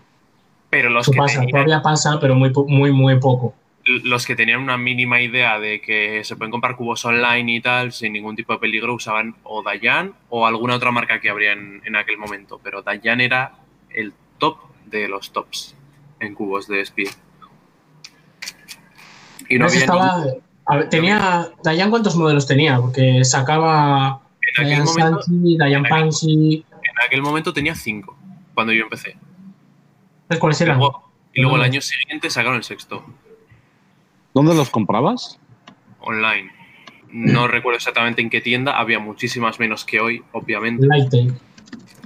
Pero los eso que, pasa, tenían, todavía pasa, pero muy, muy, muy poco. Los que tenían una mínima idea de que se pueden comprar cubos online y tal, sin ningún tipo de peligro, usaban o Dayan o alguna otra marca que habría en, en aquel momento. Pero Dayan era el top de los tops en cubos de speed. Y no había estaba, a ver, tenía, Dayan cuántos modelos tenía, porque sacaba en aquel Dayan momento, Sanchi, Dayan en aquel- en aquel momento tenía cinco cuando yo empecé. ¿sabes cuáles Y eran? luego, y luego el año siguiente sacaron el sexto, ¿Dónde los comprabas? online. No recuerdo exactamente en qué tienda, había muchísimas menos que hoy, obviamente. Lighttech.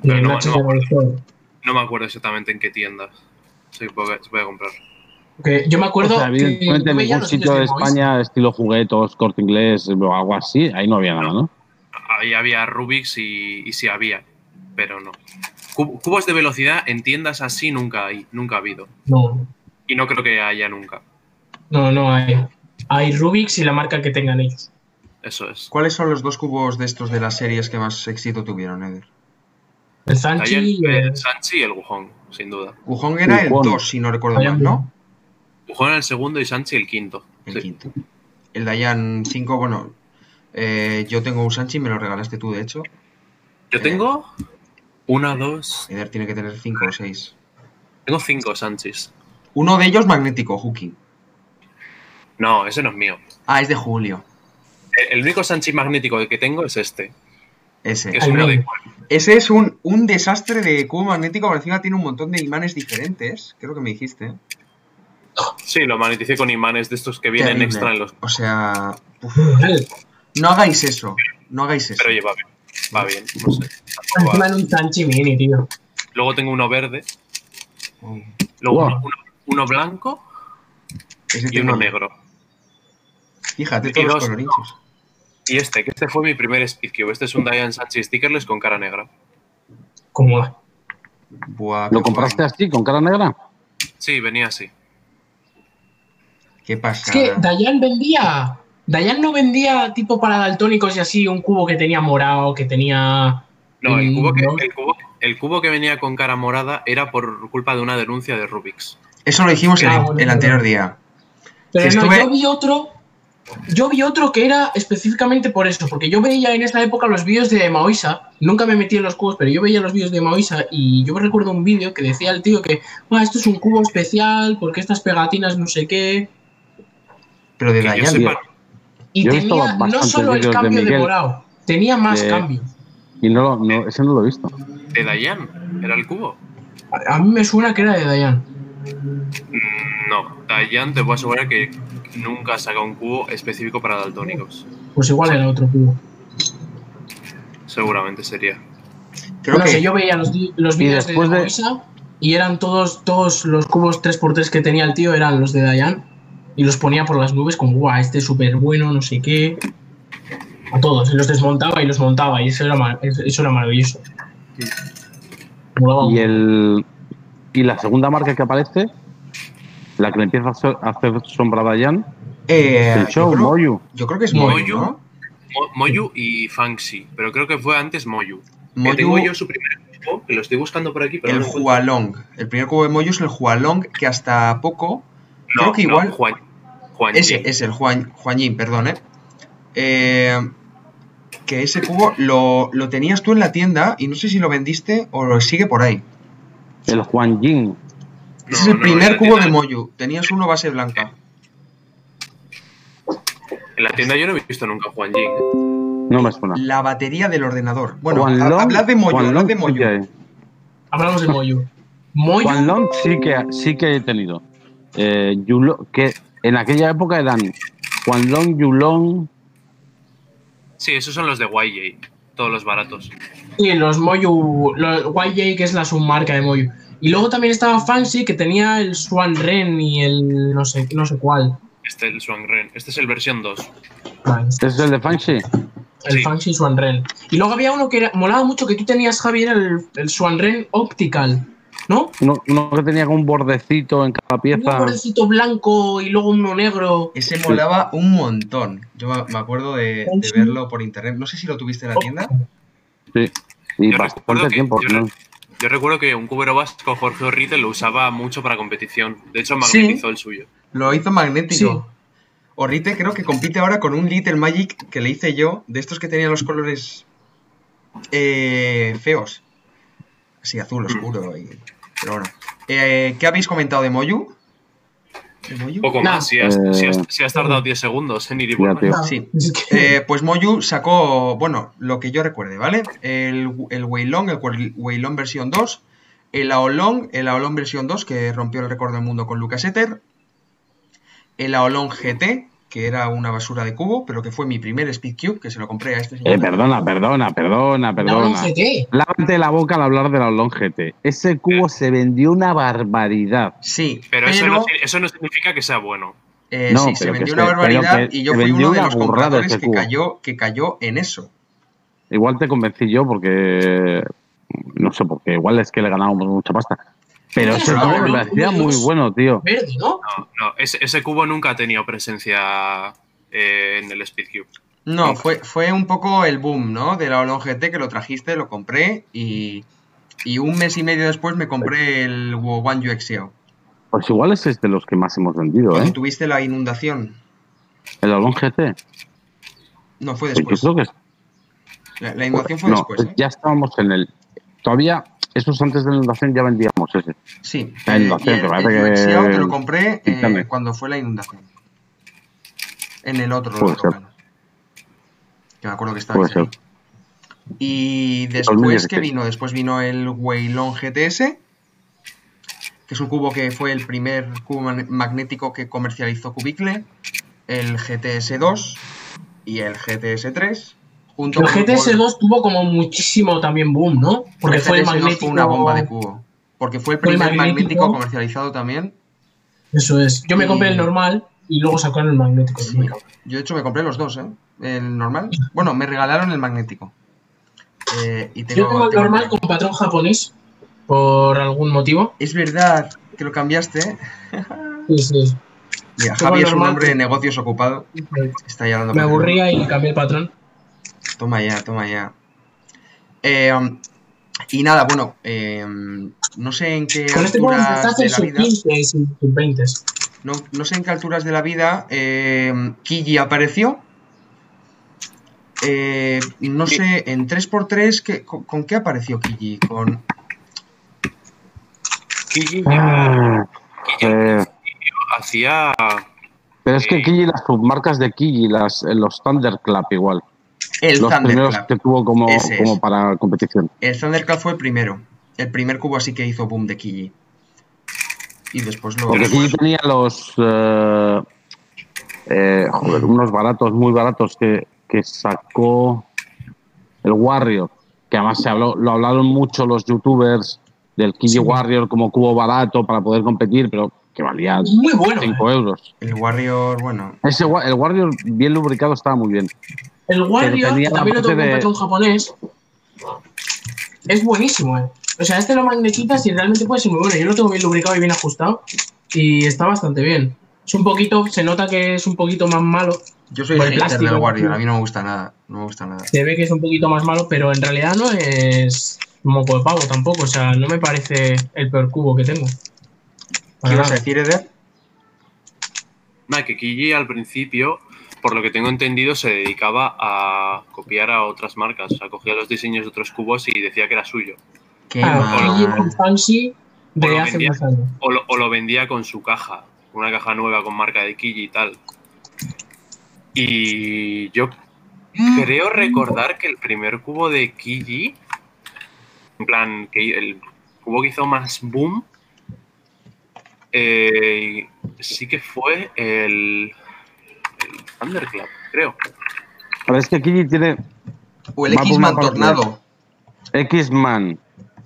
Pero no- me acuerdo. Store. No me acuerdo exactamente en qué tiendas se puede, se puede comprar. Yo me acuerdo o sea, evidentemente en ningún sitio de. España, estilo juguetos, corte inglés o algo así, ahí no había nada, ¿no? Ahí había Rubik's y, y sí había, pero no. Cub- Cubos de velocidad en tiendas así nunca hay, nunca ha habido. No, Y no creo que haya nunca. No, no hay. Hay Rubik's y la marca que tengan ellos. Eso es. ¿Cuáles son los dos cubos de estos de las series que más éxito tuvieron, Eder? El Sanchi y el el, Sanchi y el Wujong, sin duda. Wujong era el Wujong. 2, si no recuerdo Dayan mal, ¿no? Wujong era el segundo y Sanchi el quinto. El Sí. quinto. El Dayan 5, bueno, eh, yo tengo un Sanchi, me lo regalaste tú, de hecho. Yo tengo una, dos. Eder tiene que tener 5 o 6. Tengo cinco Sanchis. Uno de ellos magnético, Hooking. No, ese no es mío. Ah, es de Julio. El, el único Sanchi magnético que tengo es este, Ese. que es uno de. Ese es un, un desastre de cubo magnético, por encima tiene un montón de imanes diferentes. Creo que me dijiste. Sí, lo magneticé con imanes de estos que vienen extra en los. O sea, uf, no hagáis eso. No hagáis eso. Pero oye, va bien. Va bien, no sé. Encima en un Sanchi mini, tío. Luego tengo uno verde, Oh, luego Wow. uno, blanco ese y uno un- negro. Fíjate todos los colorinchos. Y este, que este fue mi primer Speedcube. Este es un Diane Sanchez Stickerless con cara negra. ¿Cómo va? Buah, ¿Lo compraste así, con cara negra? Sí, venía así. Qué Es pasada. que Dayan vendía. Dayan no vendía tipo para daltónicos y así un cubo que tenía morado, que tenía. No, el Mm, cubo, que, no. el, cubo, el cubo que venía con cara morada era por culpa de una denuncia de Rubik's. Eso lo dijimos el, Ah, el anterior día. Pero no, estuve- yo vi otro. Yo vi otro que era específicamente por eso, porque yo veía en esa época los vídeos de Maoisa, nunca me metí en los cubos, pero yo veía los vídeos de Maoisa y yo me recuerdo un vídeo que decía el tío que, "Ah, esto es un cubo especial porque estas pegatinas no sé qué, Pero de Dayan. sepa, y Yo tenía no solo el cambio de, Miguel morado, tenía más de- cambios. Y no, lo- no, ese no lo he visto. de Dayan era el cubo. A, a mí me suena que era de Dayan. Mm, No, Dayan te puedo asegurar que nunca ha sacado un cubo específico para daltónicos. Pues igual era otro cubo. Seguramente sería. Creo no que sé, yo veía los, los Y vídeos de, de- y eran todos, todos los cubos 3x3 que tenía el tío eran los de Dayan y los ponía por las nubes como, guau, este es súper bueno, no sé qué. A todos, y los desmontaba y los montaba y eso era, mar- eso era maravilloso. Y el y la segunda marca que aparece, la que le empieza a hacer, a hacer sombra a Dayan, eh, el yo show, creo- Moyu. Yo creo que es Moyu. Moyu, ¿no? Mo- Moyu y Fanxi, pero creo que fue antes Moyu. Que tengo yo su primer cubo, que lo estoy buscando por aquí, pero el no. Hualong. El primer cubo de Moyu es el Hualong que hasta poco. No, creo que no, igual. Juan, Juan Ese Yin. es el Juan, Juanín, perdón, ¿eh? Eh, Que ese cubo lo, lo tenías tú en la tienda y no sé si lo vendiste o lo sigue por ahí. El Juan Jin. Ese es el no, primer cubo de Moyu. Tenías uno base blanca. En la tienda yo no he visto nunca a Juan Jing. No me suena. La batería del ordenador. Bueno, Juan ha- Long- hablad de Moyu, hablad de Moyu. Hablamos de Moyu. Moyu. Juan Long sí que, sí que he tenido. Eh, Yulo- que en aquella época eran Juan Long, Yulong. Sí, esos son los de YJ, todos los baratos. Sí, los Moyu, los YJ, que es la submarca de Moyu. Y luego también estaba Fancy, que tenía el Swan Ren y el no sé, no sé cuál. Este el Swan Ren. Este es el versión 2. Vale, ¿Ese es el de Fancy? el Sí. Fancy Swan Ren. Y luego había uno que era- molaba mucho que tú tenías, Javier, el, el Swan Ren Optical, ¿no? Uno, uno que tenía como un bordecito en cada Un pieza. bordecito blanco y luego uno negro. Ese molaba un montón. Yo me- acuerdo de, verlo por internet. No sé si lo tuviste en la tienda. Sí. Y Yo bastante recuerdo que- tiempo. yo ¿no? Yo recuerdo que un cubero vasco, Jorge Orrite, lo usaba mucho para competición. De hecho, magnetizó el suyo. Lo hizo magnético. Orrite creo que compite ahora con un Little Magic que le hice yo, de estos que tenían los colores eh, feos. Así azul oscuro. Y... Pero bueno. Eh, ¿Qué habéis comentado de Moyu? Poco Nah. más, si has, Eh, si has- si has tardado 10 segundos en ir y volver. Sí. Eh, pues Moyu sacó, bueno, lo que yo recuerde, ¿vale? El, el Weilong, el Wei- Weilong versión 2, el Aolong, el Aolong versión 2, que rompió el récord del mundo con Lucas Etter, el Aolong GT, que era una basura de cubo, pero que fue mi primer Speed Cube, que se lo compré a este señor. Eh, perdona, perdona, perdona, No, perdona. GT. Lávate la boca al hablar de la Olong GT. Ese cubo se vendió una barbaridad. Sí, Pero, eso, no, eso no significa que sea bueno. eh, No, sí, se vendió una barbaridad y yo fui uno de los compradores que cubo. cayó, que cayó en eso. Igual te convencí yo porque. No sé, porque igual es que le ganábamos mucha pasta. Pero ese cubo no, me parecía muy no. bueno, tío. Verde, ¿no? No, no, ese, ese cubo nunca ha tenido presencia eh, en el Speed Cube. No, fue, fue un poco el boom, ¿no? De la Olong GT que lo trajiste, lo compré y, y un mes y medio después me compré el One UXEO. Pues igual ese es de los que más hemos vendido, ¿eh? tuviste la inundación. El Olong GT. No, fue Pues después. yo creo que La, la inundación fue no, después. ¿eh? ya estábamos en el. Todavía, esos antes de la inundación ya vendíamos ese. Sí. La inundación, que parece que- te lo compré eh, cuando fue la inundación. En el otro Puede local. ser. Que me acuerdo que estabais Puede ser. Y después. ¿qué vino? Después vino el Weilong GTS, que es un cubo que fue el primer cubo magnético que comercializó Cubicle, el GTS2 y el GTS3. Junto El con GTS2 tuvo como muchísimo también boom, ¿no? Porque fue el GTS2 magnético. fue una bomba de cubo. Porque fue el Fue el primer magnético, magnético. comercializado también. Eso es. Yo me compré el normal y luego sacaron el magnético. Sí. Yo de hecho me compré los dos, ¿eh? El normal. Bueno, me regalaron el magnético. Eh, y tengo, Yo tengo el tengo- normal con patrón japonés por algún motivo. Es verdad que lo cambiaste. Sí, sí. Mira, Javi el es un hombre de negocios ocupado. Está Me aburría y cambié el patrón. Toma ya, toma ya. Eh, um, y nada, bueno, eh, no sé en qué Con este alturas a de la vida. sub-15 y sub-20. No, no sé en qué alturas de la vida eh, Kiji apareció. Eh, no sé, en 3x3, ¿qué- con, con qué apareció Kiji? Con, Kiji Ah, eh, hacía. pero es que Kiji, las submarcas de Kiji, las, los Thunderclap igual. El los primeros que tuvo como, Ese es. como para competición. El Thunderclap fue el primero. El primer cubo así que hizo boom de Kiji. Y después lo. Porque Kiji tenía los. eh, eh, joder, unos baratos, muy baratos que, que sacó el Warrior. Que además se habló, lo hablaron mucho los youtubers del Kiji Sí. Warrior como cubo barato para poder competir, pero que valía muy bueno. 5 eh. euros. El Warrior, bueno. Ese, el Warrior bien lubricado estaba muy bien. El Warrior, que también lo tengo de- patrón japonés, es buenísimo, eh. O sea, este lo magnetizas y realmente puede ser muy bueno. Yo lo tengo bien lubricado y bien ajustado y está bastante bien. Es un poquito, se nota que es un poquito más malo. Yo soy el hater del Warrior, a mí no me gusta nada. No me gusta nada. Se ve que es un poquito más malo, pero en realidad no es moco de pavo tampoco. O sea, no me parece el peor cubo que tengo. ¿Qué Para ibas a decir, Eder? Nada, que Kiji al principio, por lo que tengo entendido, se dedicaba a copiar a otras marcas. O sea, cogía los diseños de otros cubos y decía que era suyo. Qué Claro, mal. Kiji con Fancy De lo hace vendía. años. O lo, o lo vendía con su caja, una caja nueva con marca de Kiji y tal. Y yo creo recordar que el primer cubo de Kiji, en plan, que el cubo que hizo más boom, eh, sí que fue el Thunderclap, creo. Pero es que aquí tiene O el X-Man. Tornado. X-Man,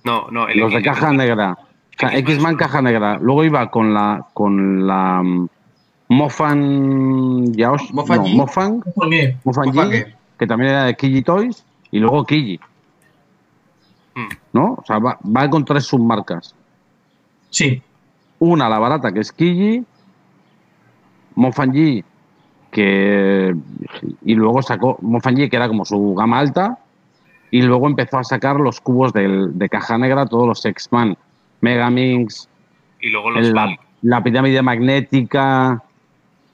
No, no, el los de el- caja negra. O sea, X-Man caja negra. Luego iba con la con la mm, Mofan Yaosh, Mofan no. Mofan, qué? que también era de Kiji Toys, y luego Kiji, Hmm. ¿no? O sea, va, va con tres submarcas. Sí. Una, la barata, que es Kiji, Mofanji, que. Y luego sacó Mofanji, que era como su gama alta, y luego empezó a sacar los cubos del- de caja negra, todos los X-Man, Megaminx, Y luego los el- la, pirámide magnética,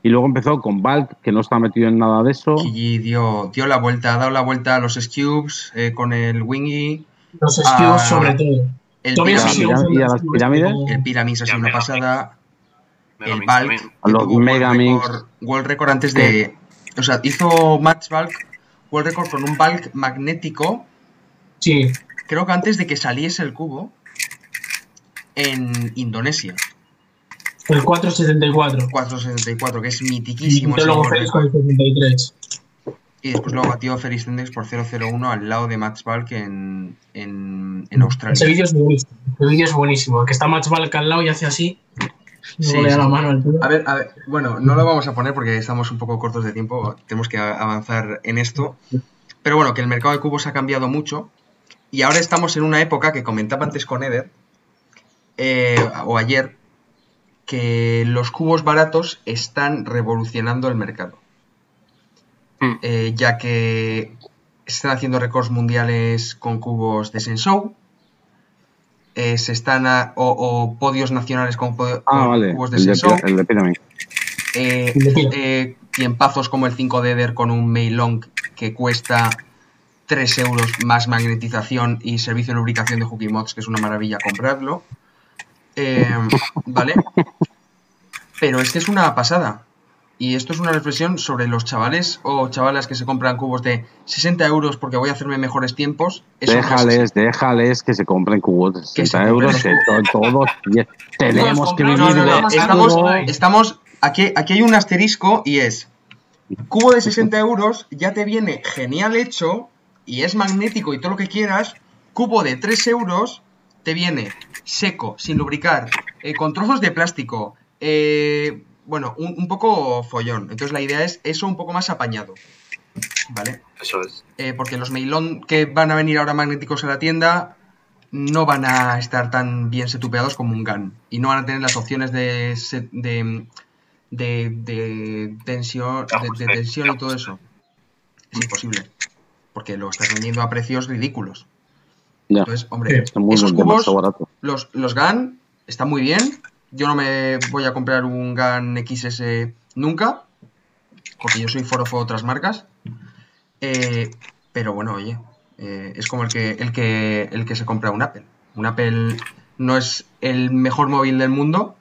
y luego empezó con Valk, que no está metido en nada de eso. Kiji dio, dio la vuelta, ha dado la vuelta a los Scubes eh, con el Wingy. Los Ah, sobre todo. El Todavía y pirámide- y a las pirámides. el sido Ya, una pasada. El Valk, Los tuvo World. Record, World Record antes de. O sea, hizo Max Valk, World Record con un Valk magnético, Sí. creo que antes de que saliese el cubo, en Indonesia. El 474. 464, que es Y mitiquísimo. ese luego Félix con el 73. Y después lo batió Ferris Index por 001 al lado de Max Valk en, en, en Australia. Ese vídeo es buenísimo. Ese vídeo es buenísimo. Que está Max Valk al lado y hace así. Sí, la mano. A ver, a ver, bueno, no lo vamos a poner porque estamos un poco cortos de tiempo, tenemos que avanzar en esto. Pero bueno, que el mercado de cubos ha cambiado mucho y ahora estamos en una época que comentaba antes con Eder, eh, o ayer, que los cubos baratos están revolucionando el mercado. Hmm. Eh, ya que están haciendo récords mundiales con cubos de Sensou, eh, se están a- o, o podios nacionales con, Ah, con vale, cubos de el de, el de. Eh, El Pira. eh, tiempazos como el 5 de Eder con un Meilong que cuesta 3 euros más magnetización y servicio de lubricación de Hooky Mods, que es una maravilla comprarlo. Eh, ¿Vale? Pero es que es una pasada. Y esto es una reflexión sobre los chavales o chavalas que se compran cubos de 60 euros porque voy a hacerme mejores tiempos. Eso no es así. Déjales, déjales que se compren cubos de Que se 60 compren euros, que todos tenemos que vivir No, no, no, estamos, estamos aquí, aquí hay un asterisco y es cubo de 60 euros ya te viene genial hecho y es magnético y todo lo que quieras. Cubo de 3 euros te viene seco, sin lubricar, eh, con trozos de plástico. eh, bueno, un, un poco follón. Entonces la idea es eso un poco más apañado. ¿Vale? Eso es. eh, porque los Meilón que van a venir ahora magnéticos a la tienda no van a estar tan bien setupeados como un GAN y no van a tener las opciones de set- de, de, de tensión de, tensión y todo eso es imposible porque lo estás vendiendo a precios ridículos Ya, entonces hombre Sí, esos cubos los, los GAN están muy bien. Yo no me voy a comprar un GAN XS nunca, porque yo soy forofo de otras marcas. Eh, pero bueno, oye, eh, es como el que, el, que, el que se compra un Apple. Un Apple no es el mejor móvil del mundo,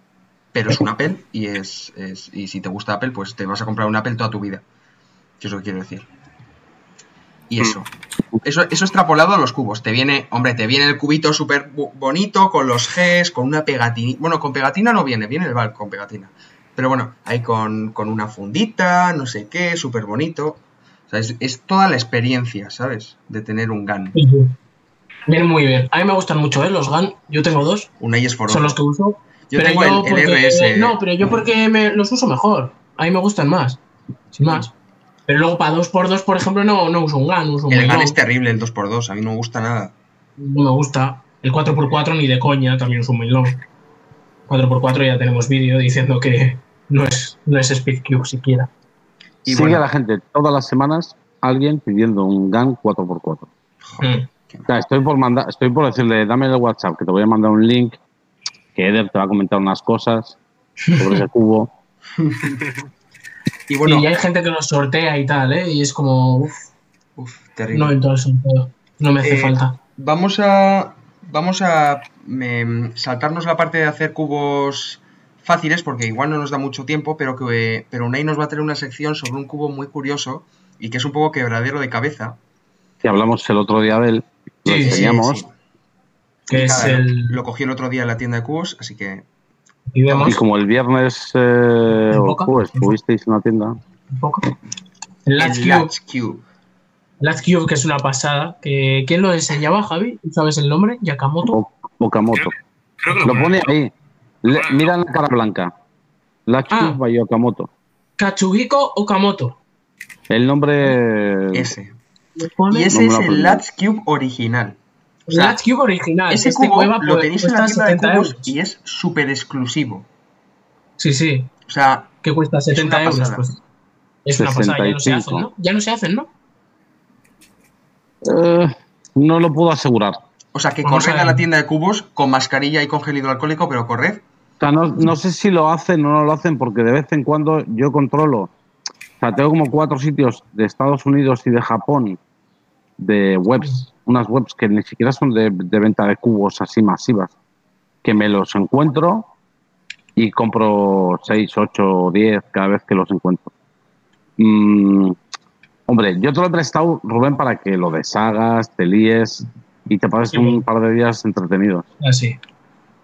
pero es un Apple y, es, es- y si te gusta Apple, pues te vas a comprar un Apple toda tu vida. Que es lo que quiero decir. Y eso. Eso, eso extrapolado a los cubos. Te viene, hombre, te viene el cubito súper bonito, con los Gs, con una pegatina. Bueno, con pegatina no viene, viene el Valk con pegatina. Pero bueno, ahí con, con una fundita, no sé qué, súper bonito. O sea, es, es toda la experiencia, ¿sabes? De tener un GAN. Vienen muy bien. A mí me gustan mucho, ¿eh? Los GAN. Yo tengo dos. Un AES for Son los que uso. Yo pero tengo yo el, el porque- RS. No, pero yo porque me, los uso mejor. A mí me gustan más. Sin más. Pero luego para 2x2, por ejemplo, no, no uso un GAN, uso un el GAN es terrible, el 2x2. A mí no me gusta nada. No me gusta. El 4x4 ni de coña, también uso un Meilong. 4x4 ya tenemos vídeo diciendo que no es, no es SpeedCube siquiera. Y Sigue bueno. a la gente todas las semanas alguien pidiendo un GAN 4x4. Joder, Mm. O sea, estoy por mandar, estoy por decirle, dame el WhatsApp, que te voy a mandar un link, que Eder te va a comentar unas cosas sobre ese cubo. Y bueno, y hay gente que los sortea y tal, ¿eh? Y es como, uf, uf, terrible. no en todo el sentido. No me hace Eh, falta. Vamos a vamos a em, saltarnos la parte de hacer cubos fáciles porque igual no nos da mucho tiempo, pero que pero Unai nos va a tener una sección sobre un cubo muy curioso y que es un poco quebradero de cabeza. Que hablamos el otro día de él, lo Sí, enseñamos sí. Que es el. Lo cogí el otro día en la tienda de cubos, así que Y vemos y como el viernes eh, ¿En o jueves estuvisteis en la tienda, un poco. Cube. Latch Cube. Cube, que es una pasada. Que, ¿Quién lo enseñaba, Javi? ¿Tú ¿Sabes el nombre? Yakamoto. Okamoto. Creo que Lo pone pone ahí. Le- mira la cara blanca. La Ah. by Okamoto. Katsuhiko Okamoto. El nombre. Ese. Y ese es el. Latch Cube original. O el sea, Cube original. Ese este cubo cueva lo tenéis en la tienda de 70 cubos euros. y es súper exclusivo. Sí, sí. O sea, que cuesta 70 una euros. pasada. Pues. Es una pasada, ya no se 65. hacen, ¿no? Ya no se hacen, ¿no? Eh, no lo puedo asegurar. o sea que corred a a la tienda de cubos con mascarilla y con gel hidroalcohólico, pero corred. O sea, no, no sé si lo hacen o no lo hacen, porque de vez en cuando yo controlo. O sea, tengo como cuatro sitios de Estados Unidos y de Japón de webs, unas webs que ni siquiera son de, de venta de cubos así masivas, que me los encuentro y compro 6, 8, 10 cada vez que los encuentro. Mm, hombre, yo te lo he prestado, Rubén, para que lo deshagas, te líes y te pases Sí, un par de días entretenidos. Así.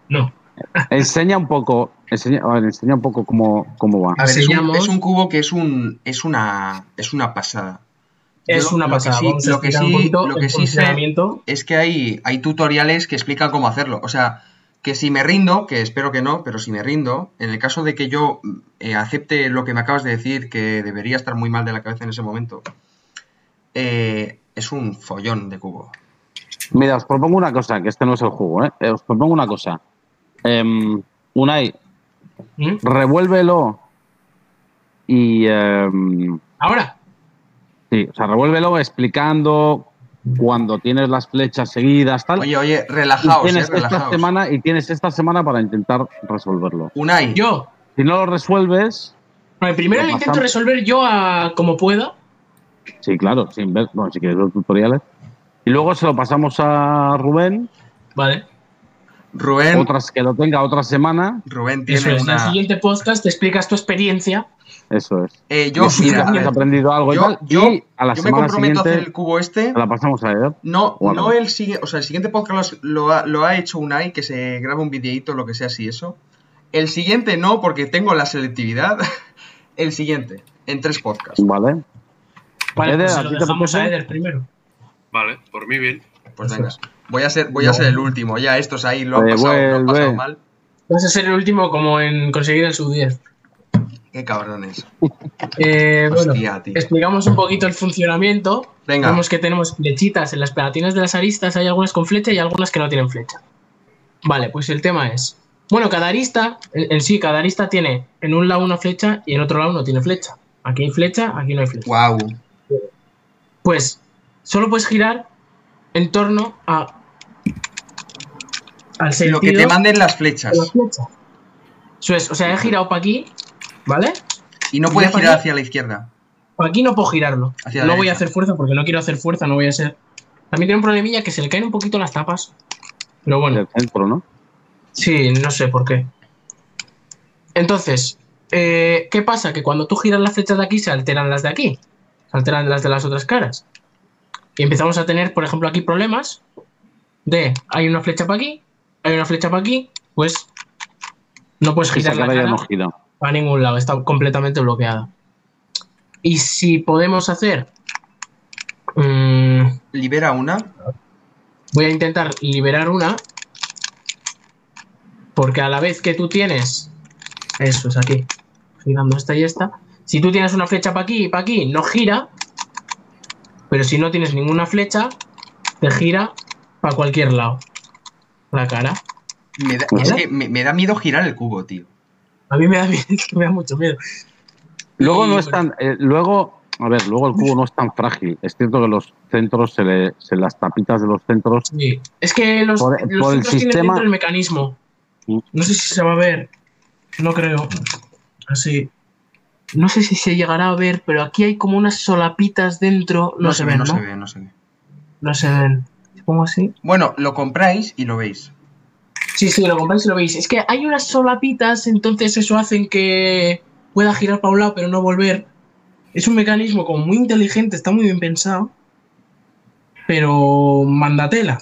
No. Enseña un poco, enseña, a ver, enseña un poco cómo, cómo va. A ver, es un, es un cubo que es un es una es una pasada. Es una lo que pasada. lo que sí- lo que sí sé-. Es que hay hay tutoriales que explican cómo hacerlo. O sea, que si me rindo, que espero que no, pero si me rindo, en el caso de que yo eh, acepte lo que me acabas de decir, que debería estar muy mal de la cabeza en ese momento, eh, es un follón de cubo. Mira, os propongo una cosa, que este no es el juego, ¿eh? Eh, Os propongo una cosa. Em, Unai, ¿Mm? revuélvelo y... em, Ahora. Sí, o sea, revuélvelo explicando cuando tienes las flechas seguidas, tal. Oye, oye, y relajaos, eh, tienes esta relajaos. semana y tienes esta semana para intentar resolverlo. Unai, Yo. Si no lo resuelves, Vale, primero Lo intento resolver yo a como pueda. sí, claro, sin ver, bueno, si quieres los tutoriales. Y luego se lo pasamos a Rubén, Vale. Rubén, otras que lo tenga otra semana. Rubén Eso tiene es. En el una... siguiente podcast te explicas tu experiencia. Eso es. Eh, yo, mira, has aprendido algo y yo, tal. yo- y a la yo me comprometo a hacer el cubo este. la pasamos a él. No, O no el siguiente, o sea, el siguiente podcast lo ha, lo ha hecho Unai, que se graba un videíto, lo que sea, así eso. El siguiente no, porque tengo la selectividad. El siguiente, en tres podcasts. Vale. Vale, Eder, pues se ¿a lo dejamos a? Eder primero. Vale, por mí bien. Pues Eso venga, es. Voy a ser, voy a ser el último. Ya estos ahí lo han Eh, pasado, lo han pasado mal. Vas a ser el último como en conseguir el sub 10. Qué cabrones. Eh, bueno, tío. explicamos un poquito el funcionamiento. Venga. Vemos que tenemos flechitas en las pegatinas de las aristas. Hay algunas con flecha y algunas que no tienen flecha. Vale, pues el tema es. Bueno, cada arista, en, en sí, cada arista tiene en un lado una flecha y en otro lado no tiene flecha. Aquí hay flecha, aquí no hay flecha. Wow. Pues solo puedes girar en torno a al sentido Lo que te manden las flechas. Eso es, o sea, he girado para aquí, ¿vale? Y no puedes girar hacia la izquierda. Para aquí no puedo girarlo. Hacia la no voy a hacer fuerza porque no quiero hacer fuerza, no voy a ser. También tiene un problemilla que se le caen un poquito las tapas. Pero bueno, Del centro, ¿no? sí, no sé por qué. Entonces, eh, ¿qué pasa? Que cuando tú giras las flechas de aquí se alteran las de aquí. Se alteran las de las otras caras. Y empezamos a tener, por ejemplo, aquí problemas de hay una flecha para aquí, hay una flecha para aquí, pues no puedes Esa girar la cara ya cara no gira. a ningún lado, está completamente bloqueada. Y si podemos hacer. mm, Libera una. voy a intentar liberar una. Porque a la vez que tú tienes. Eso es aquí. Girando esta y esta. Si tú tienes una flecha para aquí y para aquí, no gira. Pero si no tienes ninguna flecha, te gira para cualquier lado. La cara. Me da, es que me, me da miedo girar el cubo, tío. A mí me da, miedo, me da mucho miedo. Luego Y, no es tan. eh, luego, a ver, luego el cubo no es tan frágil. Es cierto que los centros, se le, se las tapitas de los centros. Sí. Es que los, Por- los por el centros tienen sistema- dentro el mecanismo. Mm. No sé si se va a ver. No creo. Así. No sé si se llegará a ver, pero aquí hay como unas solapitas dentro. No, se, ven, no ¿no? se ve, no se ve. No se ven. Así. Bueno, lo compráis y lo veis. Sí, sí, lo compráis y lo veis. Es que hay unas solapitas, entonces eso hacen que pueda girar para un lado pero no volver. Es un mecanismo como muy inteligente, está muy bien pensado. Pero mandatela.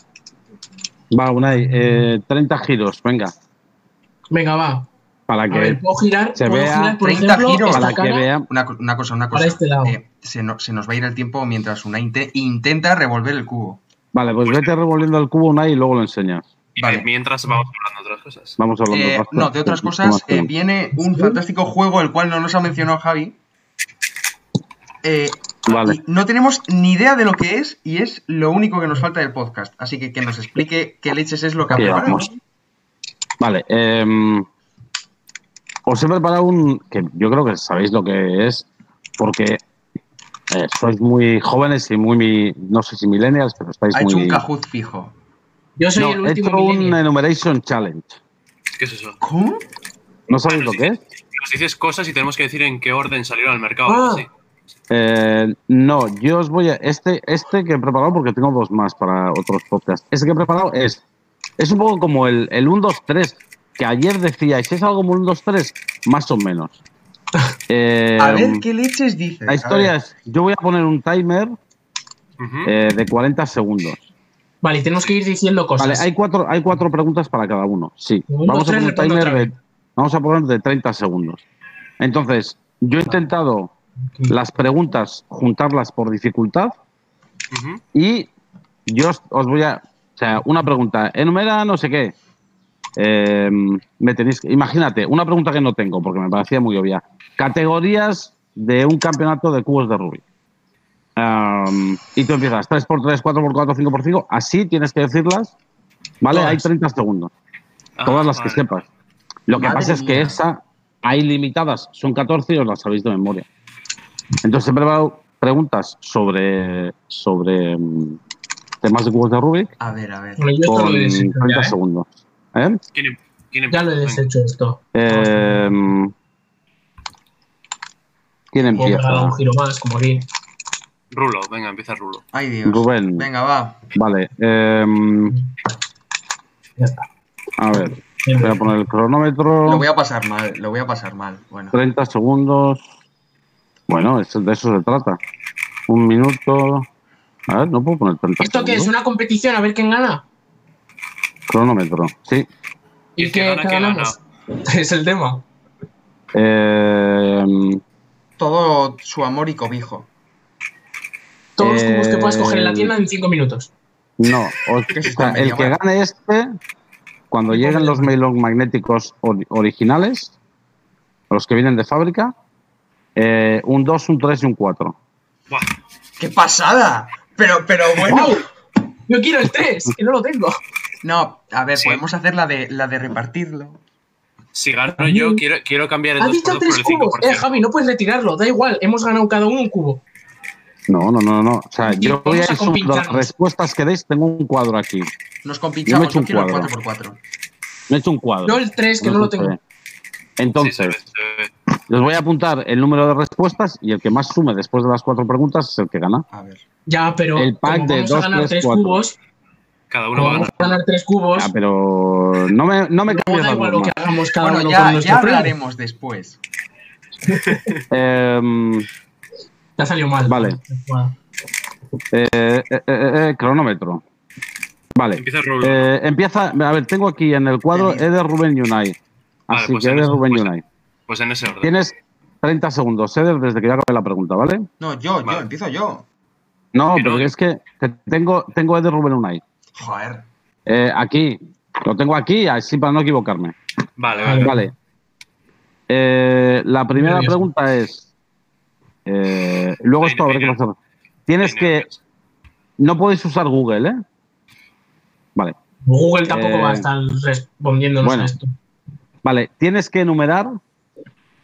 Va, Unai, eh, 30 giros, venga. Venga, va. Para A que ver, puedo girar, se puedo vea girar, por 30 ejemplo, giros para que vea. Una, co- una cosa, una cosa. Para este lado. Eh, se, no- se nos va a ir el tiempo mientras una inte- intenta revolver el cubo. Vale, pues vete revolviendo el cubo Unai y luego lo enseñas. Y Vale. mientras vamos hablando de otras cosas. Vamos hablando Eh, otras no, de otras ¿Qué más cosas, eh, tenemos? viene un fantástico juego, el cual no nos ha mencionado Javi. Eh, Vale. y no tenemos ni idea de lo que es y es lo único que nos falta del podcast. Así que que nos explique qué leches es lo que ha Aquí preparado. vamos. Vale, em, os he preparado un que yo creo que sabéis lo que es, porque eh, sois muy jóvenes y muy, mi- no sé si millennials, pero estáis Ha hecho muy... un Kahoot fijo. Yo soy No, el he último hecho un enumeration challenge. ¿Qué es eso? ¿Cómo? ¿No sabéis lo que es? Nos dices cosas y tenemos que decir en qué orden salieron al mercado. Ah. sí. Eh, no, yo os voy a. Este, este que he preparado, porque tengo dos más para otros podcasts. Este que he preparado es. Es un poco como el, el 1, 2, 3, que ayer decíais, ¿es algo como un 1, 2, 3? Más o menos. Eh, A ver qué leches dice. la historia es: yo voy a poner un timer eh, de 40 segundos. Vale, y tenemos que ir diciendo cosas. Vale, hay cuatro, hay cuatro preguntas para cada uno. Sí. Un, Vamos dos, a tres, poner un respondo timer de, vamos a poner de 30 segundos. Entonces, yo he intentado las preguntas juntarlas por dificultad y yo os, os voy a. O sea, una pregunta, enumera no sé qué. Eh, me tenéis que- imagínate, una pregunta que no tengo porque me parecía muy obvia. Categorías de un campeonato de cubos de Rubik. Um, y tú empiezas 3x3, 4x4, 5x5. Así tienes que decirlas. ¿Vale? Todas. Hay 30 segundos. Ah, Todas las que vale. sepas. Lo que Madre pasa es que mía. esa hay limitadas. Son 14 y os las sabéis de memoria. Entonces he preparado preguntas sobre, sobre mm, temas de cubos de Rubik A ver, a ver. Bueno, yo con lo he 30 deshecho ya, ¿eh? segundos. ¿Eh? ¿Quién, em- quién Ya lo he deshecho esto. Eh, ¿Quién empieza? un giro más, como aquí. Rulo, venga, empieza Rulo. Ay, Dios. Rubén. Venga, va. Vale. eh, Ya está. a ver, voy a poner el cronómetro. Lo voy a pasar mal, lo voy a pasar mal. Bueno. 30 segundos. Bueno, de eso se trata. Un minuto. A ver, no puedo poner 30 ¿Esto qué es? segundos. ¿Una competición? A ver quién gana. Cronómetro, sí. ¿Y, Y qué, gana, qué? Es el tema. Eh, Todo su amor y cobijo. Todos los cubos que puedas coger en la tienda en 5 minutos. no, os- ¿Qué es o esto, sea, el que gane este, cuando lleguen los mailon magnéticos ori- originales, los que vienen de fábrica, eh, un 2, un 3 y un 4. Buah, ¡Qué pasada! Pero, pero bueno. ¡Wow! Yo quiero el 3, que no lo tengo. No, a ver, Sí. podemos hacer la de, la de repartirlo. si gano yo, quiero, quiero cambiar el Ha 2 dicho por 3 el cubos. 5%. Eh, Javi, no puedes retirarlo. Da igual, hemos ganado cada uno un cubo. No, no, no, no. O sea, Y yo voy a vamos a ir sumando las compincharnos. Nos Yo me he compinchamos, hecho yo un quiero el cuadro. 4x4. Me he hecho un cuadro. Yo el 3, que no lo tengo. Sí, se Entonces, ve, se ve. les voy a apuntar el número de respuestas y el que más sume después de las cuatro preguntas es el que gana. A ver. Ya, pero El pack como de vamos a dos, ganar tres, 3 cuatro. cubos, Cada uno va a vamos ganar. a ganar 3 cubos, pero no me, no me cambies da las igual lo que normas. hagamos cada Bueno, uno ya, con ya premio. hablaremos después. Em, Te ha salido mal. Vale. eh, eh, eh, eh, cronómetro. Vale. Empieza. Eh, empieza. A ver, tengo aquí en el cuadro Eddie. Eder Rubén Unai. Vale, Así pues que Eder ese- Rubén pues- Unai. Pues en ese orden. Tienes 30 segundos, Eder, desde que ya acabé la pregunta, ¿vale? No, yo, yo, empiezo yo. No, pero no. es que, que tengo, tengo Eder Rubén Unai. Joder. Eh, aquí, lo tengo aquí, así para no equivocarme. Vale, Vale. vale. Eh, la primera Nervioso. pregunta es. eh, luego esto habrá que hacer. Tienes que. No podéis usar Google, ¿eh? Vale. Google tampoco Eh, va a estar respondiéndonos bueno. a esto. Vale. Tienes que enumerar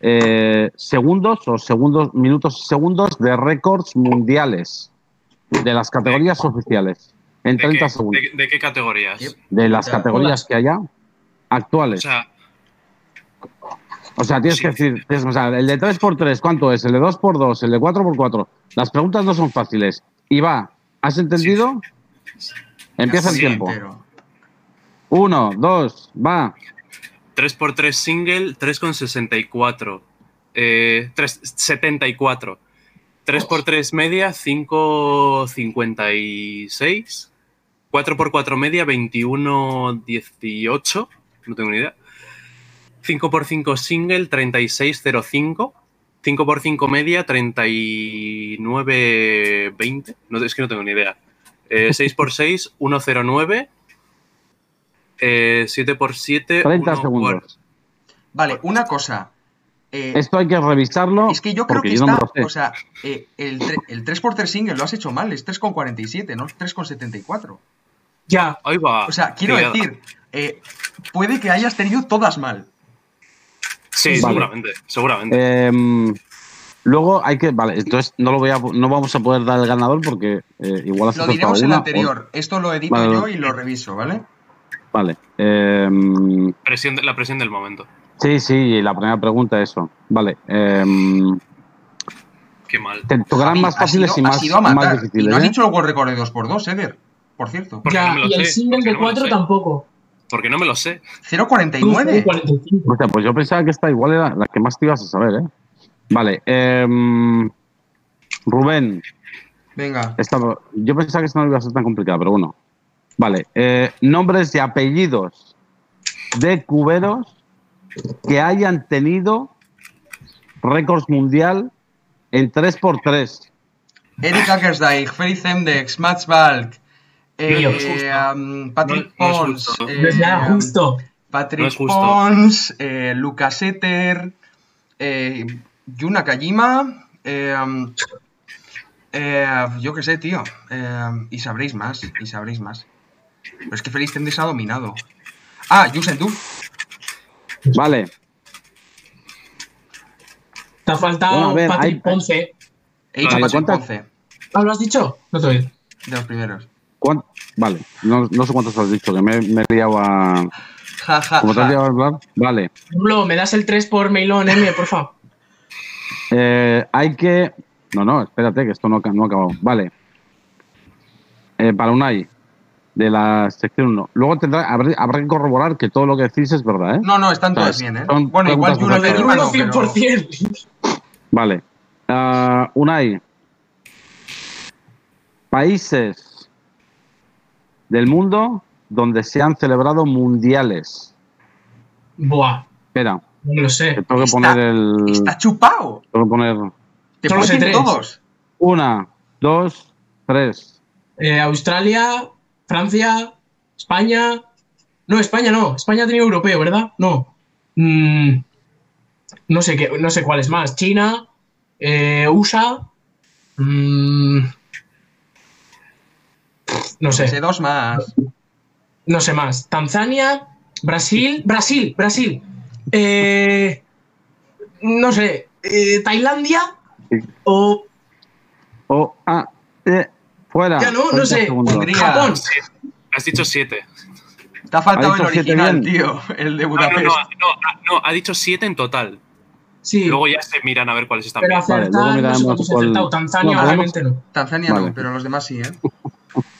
eh, segundos o segundos, minutos y segundos de récords mundiales de las categorías oficiales. En ¿De 30 qué, segundos. de- de qué categorías? De las categorías que haya O actuales. sea, O sea, tienes Sí. que decir, tienes- o sea, el de 3x3, ¿cuánto es? El de 2x2, el de 4x4. Las preguntas no son fáciles. Y va, ¿has entendido? Empieza el Sí, tiempo. entero. Uno, dos, va. 3x3 single, 3,64. Eh, 3,74. 3x3 media, 5,56. 4x4 media, 21,18. No tengo ni idea. 5x5 single, 36,05. 5x5 media, 39,20. No, es que no tengo ni idea. Eh, 6x6, 1,09. Eh, 7x7, 30 segundos. Vale, una cosa. Eh, Esto hay que revisarlo. es que yo creo que yo no está. sé. o sea, eh, el, el 3x3 single lo has hecho mal, es 3,47, no 3,74. Ya. Ahí va. O sea, quiero decir, eh, puede que hayas tenido todas mal. Sí, Vale. seguramente, seguramente. Em, luego hay que. Vale, entonces no, lo voy a, no vamos a poder dar el ganador porque eh, igual has Lo diremos en el una o- anterior. Esto lo edito Vale, yo y lo reviso, ¿vale? Vale. em, Presión de- la presión del momento. Sí, sí, la primera pregunta, eso. Vale. em, Qué mal. te tocarán más fáciles y más, más. Y difíciles. no has ¿eh? dicho el World Record de 2x2, Eder. Por cierto. Ya, no y el single porque de no me lo 4 sé. tampoco. Porque no me lo sé. 0,49. 45. Hostia, pues yo pensaba que esta igual era la que más te ibas a saber, ¿eh? Vale. em, Rubén, Venga. esta, yo pensaba que esta no iba a ser tan complicada, pero bueno. Vale. eh, nombres y apellidos de cuberos que hayan tenido récords mundial en 3x3. Eric Ackersdijk, Felix Mats Balk, eh, um, Patrick No- no es Pons, justo. eh, justo. Patrick No es justo. Pons, eh, Lucas Etter, eh, Yuna Kajima, eh, um, eh, yo qué sé, tío. eh, y sabréis más, y sabréis más. Pero es que Felix ha dominado. Ah, Yusen Du. Vale. Te ha faltado Bueno, Patrick hay- Ponce. He dicho Patrick. Ponce, ¿Ah, lo has dicho? No te oigo. de los primeros. ¿Cuán- Vale. No, no sé cuántos has dicho, que me, me he liado a. Ja, ja, Como te has liado a hablar. Vale. Pablo, ¿me das el 3 por mailón, M, por favor? Eh, hay que. No, no, espérate, que esto no, ha- no ha acabado. Vale. Eh, para Unai, de la sección 1. Luego tendrá, habrá, habrá que corroborar que todo lo que decís es verdad, ¿eh? No, no, están todas bien, ¿eh? son Bueno, igual. Kajima Uno no, pero... 100%. Vale. Ah, Unai. Países del mundo donde se han celebrado mundiales. Buah, Espera, no lo sé. que tengo que Está- poner el. Está chupado. Tengo que poner. Te Solo sé ponen tres. todos. Una, dos, tres. Eh, Australia, Francia, España. No, España no. España ha tenido europeo, ¿verdad? No. Mm, no sé qué, no sé cuáles más. China, eh, USA. mm, no Sé sé, dos más. no sé más. Tanzania, Brasil, Brasil, Brasil. Eh, no sé, eh, Tailandia Sí. o O, ah, eh, fuera. Ya no, no 30 sé. segundos. Japón. Has dicho siete. Te ha faltado Ha el original, tío. El de No, no, Budapest. no, no, ah, no, ha dicho siete en total. Sí, Luego ya se miran a ver cuáles están pero bien. luego no cuál- acertado. Tanzania, No, obviamente no. Tanzania Vale. no, pero los demás sí, ¿eh?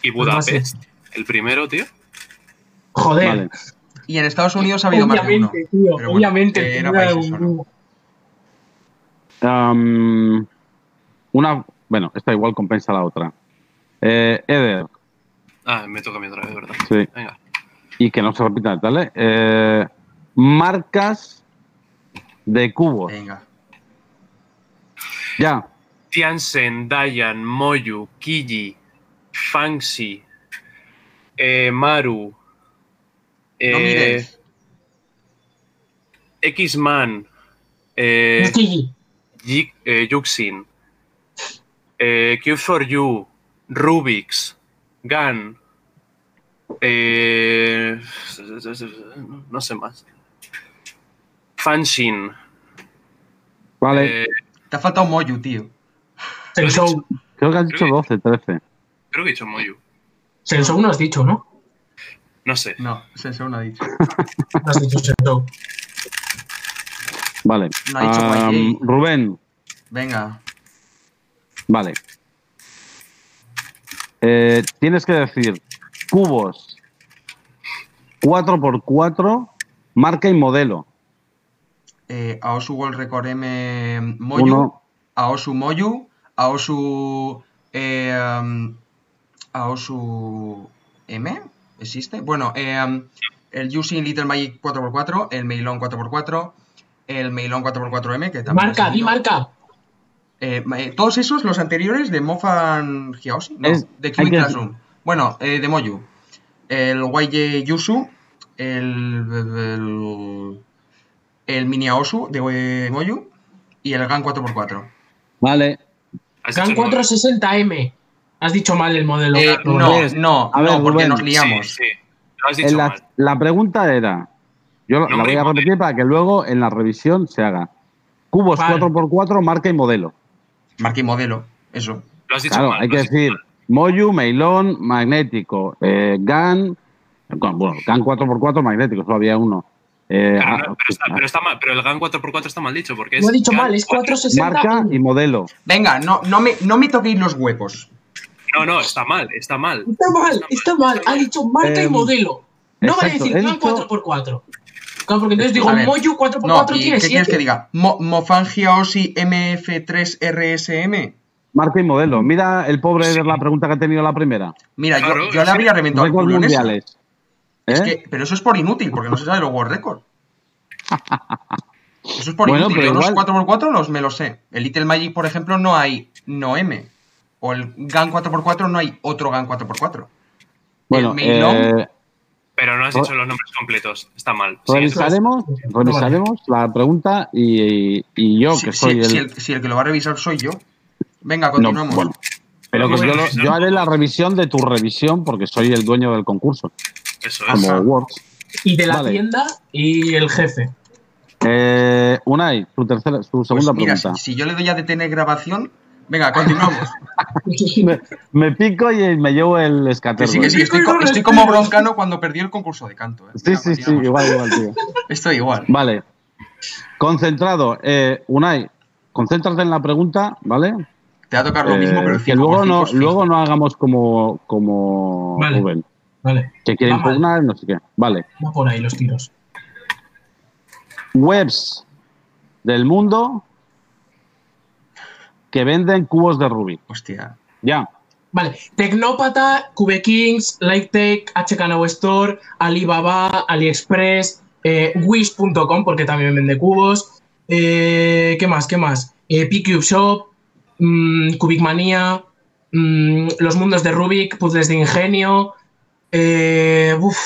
Y Budapest, el primero, tío. Joder. Vale. Y en Estados Unidos ha habido más de uno. Obviamente, tío, Pero bueno, obviamente. era solo. una, bueno, esta igual compensa la otra. Eh, Eder, Ah, me toca a mí otra vez, ¿verdad? sí, Venga. y que no se repita, ¿vale? Eh, marcas de cubos. Venga. Ya, Tiansen, Dayan, Moyu, Kiji, Fangxi, eh, Maru, No eh, mires. X-Man, eh, eh, Yuxin, eh, Q4U, Rubix, Gun, eh, no sé más. Fanshin, vale. eh, Te ha faltado Moyu, tío. Sensou. Creo que has dicho 12, 13. creo que he dicho Moyu, Sensou no has dicho, ¿no? no sé. No, Senseo no ha dicho. No has dicho Sensou. Vale. No ha dicho Am, YJ. Rubén, Venga. vale. Eh, tienes que decir Cubos. 4x4, marca y modelo. Eh, Aosu World Record M Moyu, Uno. Aosu Moyu, Aosu. eh, Aosu M, ¿existe? Bueno, eh, el Yusin Little Magic 4x4, el Meilon 4x4, el Meilon 4x4M, que también. Marca, di marca. Eh, eh, todos esos, los anteriores de Mofan Hyaoshi, no, Es- de que- Classroom. Bueno, eh, de Moyu. El YJ Yusu, el, el, el Mini Aosu de Moyu y el GAN 4x4. Vale. GAN dicho el modelo. 460M. Has dicho mal el modelo. Eh, Rubén. no, no, a ver, no, porque Rubén. nos liamos. sí. Lo has dicho En la, mal. la pregunta era, yo la voy a repetir para que luego en la revisión se haga. Cubos Vale. 4x4, marca y modelo. Marca y modelo, eso. Lo has dicho Claro, mal. hay lo que decir mal. Moyu, Meilón, magnético, eh, GAN, bueno, GAN 4x4 magnético, solo había uno. Eh, Pero, ah, no- pero está, pero está mal, pero el GAN 4x4 está mal dicho porque es. Lo he dicho GAN mal, es 4. 460. marca y modelo. Venga, no, no, me, no me toquéis los huevos. No, no, está mal, está mal. Está mal, está mal. Ha dicho marca y Em, modelo. No va a decir GAN dicho- 4x4. Claro, porque entonces digo, Moyu 4x4 No, ¿y tiene ¿qué quieres que 7. diga? Mo, Mofan Hyaoshi MF3RSM. Marca y modelo. Mira el pobre de la pregunta que ha tenido la primera. Mira, Claro, yo, yo es le habría reventado el culo en mundiales. Es ¿Eh? que, pero eso es por inútil, porque no se sabe los World Record. Eso es por Bueno, inútil. pero Yo los igual- 4x4 los me los sé. El Little Magic, por ejemplo, no hay no M. O el GAN 4x4 no hay otro GAN 4x4. Bueno, el Meilong, eh, Pero no has dicho los nombres completos. Está mal. Revisaremos, revisaremos la pregunta y, y yo, si, que soy si- el... si el, si el que lo va a revisar soy yo. Venga, No, continuamos. bueno, pero que yo, lo- haré la revisión de tu revisión porque soy el dueño del concurso, Eso es. como Ajá. Words. Y de la Vale. tienda y el jefe. Eh, Unai, tu tercera, tu Pues segunda mira, si, pregunta. si yo le doy a detener grabación. Venga, continuamos. Me, me pico y me llevo el escatergo. sí, que sí, estoy, co- estoy como broncano cuando perdí el concurso de canto. ¿eh? Sí, Venga, sí, sí, igual, igual, tío. Estoy igual. Vale. Concentrado. Eh, Unai, concéntrate en la pregunta, ¿vale? Te va a tocar lo mismo, Eh, pero el que 5 luego no, luego no hagamos como, como Vale. Rubén, Vale, que quiere Va mal. impugnar, no sé qué. Vale. va por ahí los tiros. Webs del mundo que venden cubos de Rubik. Hostia. Ya. Vale, Tecnópata, Cube Kings, Lightech, HK Now Store, Alibaba, AliExpress, eh, Wish.com, porque también vende cubos. Eh, ¿Qué más? ¿Qué más? Eh, PCube Shop, mm, Cubic Manía, mm, Los Mundos de Rubik, Puzzles de Ingenio. Eh, uf,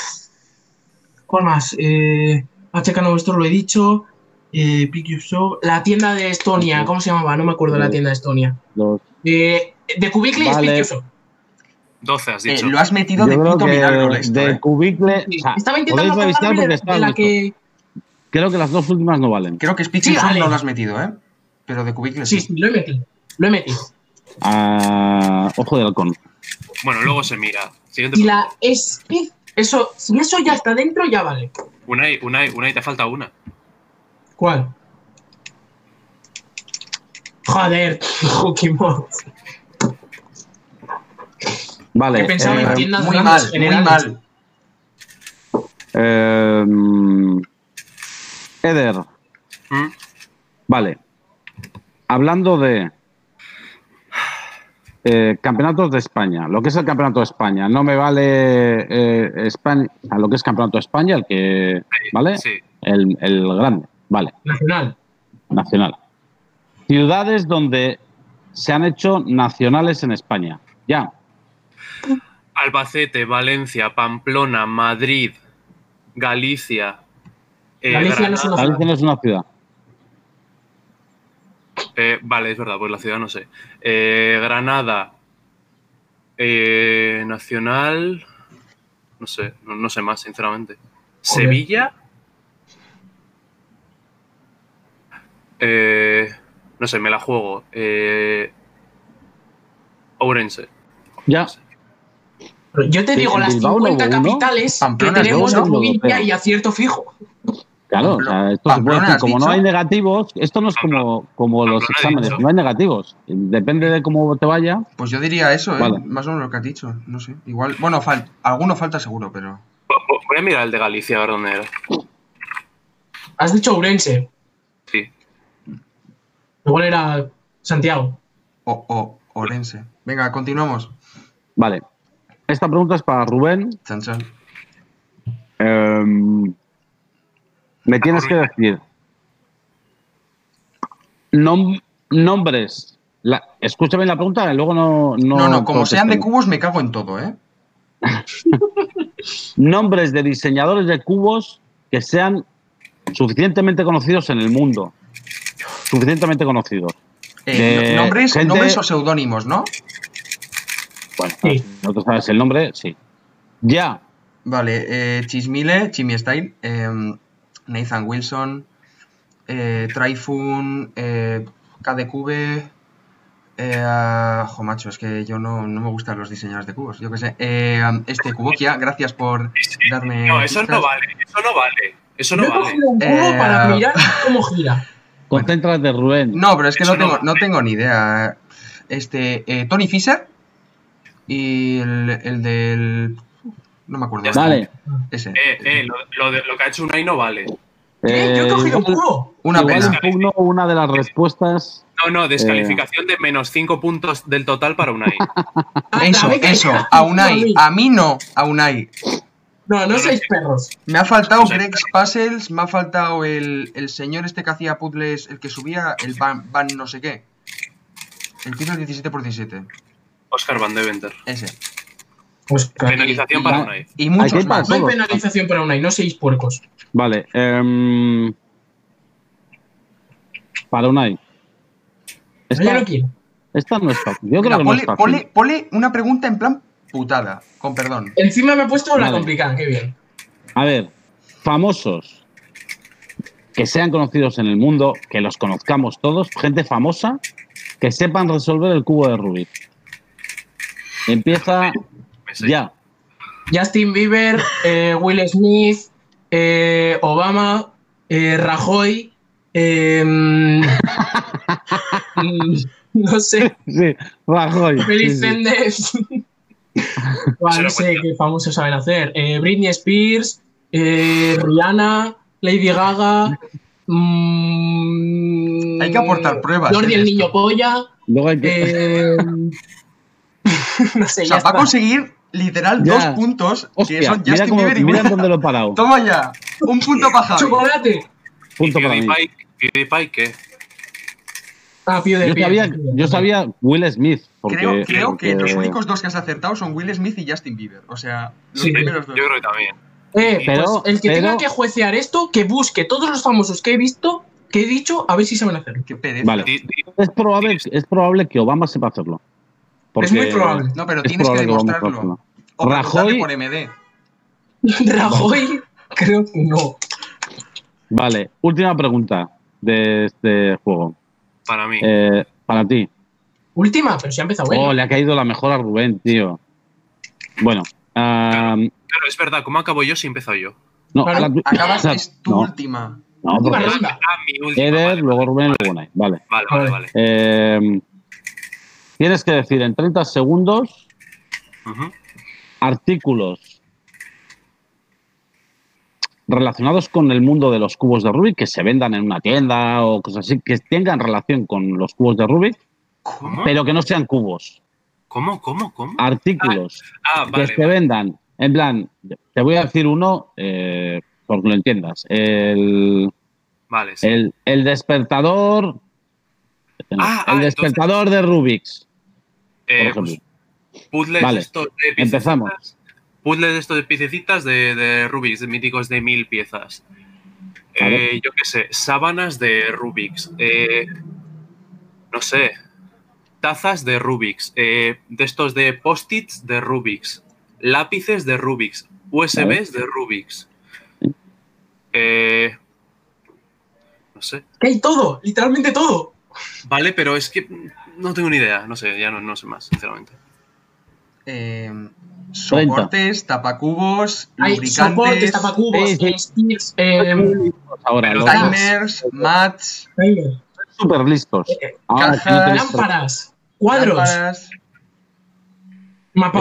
¿Cuál más? Eh, HK Now Store lo he dicho. Eh, PCube Shop, la tienda de Estonia, ¿cómo se llamaba? No me acuerdo la tienda de Estonia. Los, Eh, de Cubicle Vale. y Speed Shop. 12 has Eh, dicho. lo has metido de yo puto milagro esto, de eh. Cubicle. Sí, o sea, Estaba intentando revisar acordarme porque de, está de la que. Creo que las dos últimas no valen. Creo que Speed Sí, vale. no lo has metido, ¿eh? Pero de Cubicle Sí, sí. sí, lo he metido. Lo he metido. Ah, ojo de halcón. Bueno, luego se mira. Siguiente Y la Speed. Eso, si eso ya está dentro, ya vale. Unai, Unai, Unai, te falta una. ¿Cuál? Joder, Pokémon. Vale. Que pensaba eh, en tiendas Muy grandes mal, muy generales. mal. eh, Eder, ¿Mm? vale. Hablando de eh, campeonatos de España, lo que es el campeonato de España, no me vale eh, España, sea, lo que es campeonato de España, el que, ¿vale? Sí. El, el grande, vale, Nacional. nacional. Ciudades donde se han hecho nacionales en España. Ya, Albacete, Valencia, Pamplona, Madrid, Galicia. eh, Galicia no es una- Granada- Galicia no es una ciudad. eh, vale, es verdad, pues la ciudad no sé. Eh, Granada, eh, Nacional. No sé, no, no sé más, sinceramente. Sevilla. Eh, no sé, me la juego. Eh, Ourense. Ya, Pero Yo te digo las Bilbao no 50 hubo uno. capitales Pamplona que tenemos provincia europeo. y acierto fijo. Claro, o sea, esto se puede Pamplona, decir, ¿has como no hay negativos, esto no es como, como los exámenes, no hay negativos. Depende de cómo te vaya. Pues yo diría eso, ¿eh? Más o menos lo que has dicho. No sé. Igual. Bueno, fal- alguno falta seguro, pero. Voy a mirar el de Galicia a ver dónde era. Has dicho Ourense. Igual era Santiago. O, o Orense. Venga, continuamos. Vale. Esta pregunta es para Rubén. Chan, chan. Em, me tienes que decir nom- nombres. La, escúchame la pregunta luego no. No, No, no, como sean de cubos me cago en todo, ¿eh? Nombres de diseñadores de cubos que sean suficientemente conocidos en el mundo. Suficientemente conocidos. Eh, nombres, gente- nombres o seudónimos, ¿no? Bueno, Sí. no te sabes el nombre, sí. Ya. Vale, eh, Chismile, Chimmy Style, em, Nathan Wilson, eh, Tryphon, eh, KDCube. Eh, ah, jo, macho, es que yo no, no me gustan los diseñadores de cubos. Yo qué sé. Eh, este, Kubokia, gracias por darme. No, eso pistas. no vale. Eso no vale. Eso no Yo he vale. cogido un cubo Eh, para mirar cómo gira. Concéntrate, Rubén. No, pero es que no tengo, vale. no tengo ni idea. Este, eh, Tony Fisher y el, el del. No me acuerdo. Vale. Ese. Eh, eh, lo, lo de- lo que ha hecho Unai no vale. ¿Qué? Yo he Eh, cogido un cubo. Una pena. una de las respuestas. No, no, descalificación de menos 5 puntos del total para Unai. Eso, eso. A Unai. A mí no. A Unai. No, no seis perros. Me ha faltado Greg's Puzzles, me ha faltado el, el señor este que hacía puzzles, el que subía el Van, van no sé qué. El que hizo el 17 x 17 Oscar Van Deventer. Ese. Pues Penalización y- para Unai. Y muchos más. no hay penalización para Unai, no seis puercos. Vale. em, para Unai. Yo Esta, no quiero. esta no es fácil. Yo Mira, creo que no es fácil. ponle una pregunta en plan putada, con perdón. Encima me he puesto la Vale. complicada, qué bien. A ver, famosos que sean conocidos en el mundo, que los conozcamos todos, gente famosa, que sepan resolver el cubo de Rubik. Empieza ya. Justin Bieber, eh, Will Smith, eh, Obama, eh, Rajoy, eh, mm, no sé, Sí, Rajoy. sí, Feliz sí. Lo sé qué famosos saben hacer. Eh, Britney Spears, eh, Rihanna, Lady Gaga. mm, Hay que aportar pruebas, Jordi el niño polla. Luego hay que. eh, no sé, O ya sea, va a conseguir literal Ya. dos puntos, que Hostia, son mira, Justin cómo- Bieber y mira dónde lo he parado. Toma ya, un punto para Javi. Chocolate. Punto para mí. PewDiePie, ¿qué? Ah, sabía, yo sabía Will Smith. Porque, Creo, creo que los únicos dos que has acertado son Will Smith y Justin Bieber. O sea, los Sí, primeros dos. Yo creo que también. Eh, Pero- pues el que pero- tenga que juecear esto, que busque todos los famosos que he visto, que he dicho, a ver si saben hacerlo. Qué pereza. Vale. Es probable, es probable que Obama sepa hacerlo. Porque Es muy probable. No, pero es tienes que demostrarlo. O Rajoy- por MD. Rajoy, creo que no. Vale, última pregunta de este juego. para mí. Eh, para ti. Última, pero si ha empezado bueno. Oh, le ha caído la mejor a Rubén, tío. Bueno, ah, Claro, es verdad, ¿cómo acabo yo si he empezado yo? no, Claro, la Acabas, es tu no, última. no, Última porque ronda. Ah, mi última. Eder, vale, luego Rubén y vale, luego. Vale. Vale, vale, Vale. Eh, tienes que decir en 30 segundos artículos relacionados con el mundo de los cubos de Rubik que se vendan en una tienda o cosas así, que tengan relación con los cubos de Rubik, ¿Cómo? pero que no sean cubos. ¿Cómo? ¿Cómo? ¿Cómo? Artículos Ah, que vale. se vale. vendan, en plan, te voy a decir uno, eh, porque lo entiendas. El, Vale, sí. el, el despertador. Ah, el ah, despertador de Rubik's, por Eh, ejemplo. pues, puzzles Vale, estos de empezamos. Puzzles estos de piececitas de, de Rubik's, de míticos de mil piezas. Eh, yo qué sé, sábanas de Rubik's. eh, no sé. Tazas de Rubik's. eh, de estos de post-its de Rubik's. Lápices de Rubik's. USBs de Rubik's. Eh, no sé. Que hay todo, literalmente todo. Vale, pero es que no tengo ni idea. No sé, ya no, no sé más, sinceramente. eh, soportes, tapacubos, Hay lubricantes, soportes, tapacubos, Sí, sí. sticks, eh, Ahora, Pero los time- timers, mats, súper listos. Ahora, cajas, no tenéis- lámparas, cuadros, lámparas.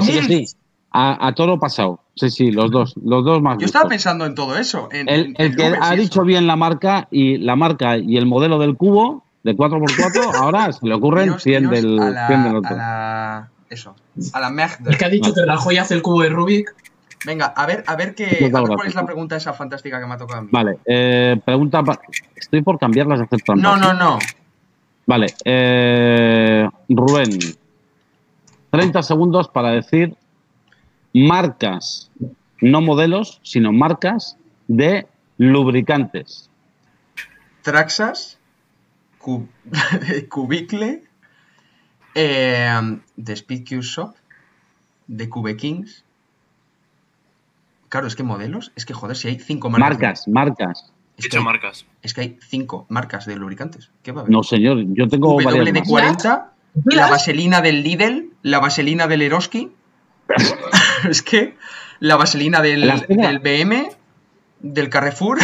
sí, sí. A, a toro pasado. Sí, sí, los dos. Los dos más Yo estaba pensando en todo eso. En, El, en- el en que ha dicho eso. bien la marca y la marca y el modelo del cubo de 4x4, ahora se le ocurren Iros- 100 iros del, a la, 100 del a otro. la- eso, a la merda. El que ha dicho que Rajoy hace el cubo de Rubik. Venga, a ver, a ver, qué, a ver cuál es la pregunta esa fantástica que me ha tocado a mí. Vale, eh, pregunta. Estoy por cambiarlas de hacer trampas. No, no, no. Vale, eh, Rubén. 30 segundos para decir marcas, no modelos, sino marcas de lubricantes. Traxas, Cu- Cubicle, eh, de Speed Q Shop, de Cube Kings. Claro, es que modelos, es que joder, si hay cinco marcas. Marcas, marcas. Es que, hecho hay, marcas. es que hay cinco marcas de lubricantes. ¿Qué va a haber? No, señor, yo tengo varias más. WD-40, la vaselina del Lidl, la vaselina del Eroski. es que la vaselina del, BM, del Carrefour.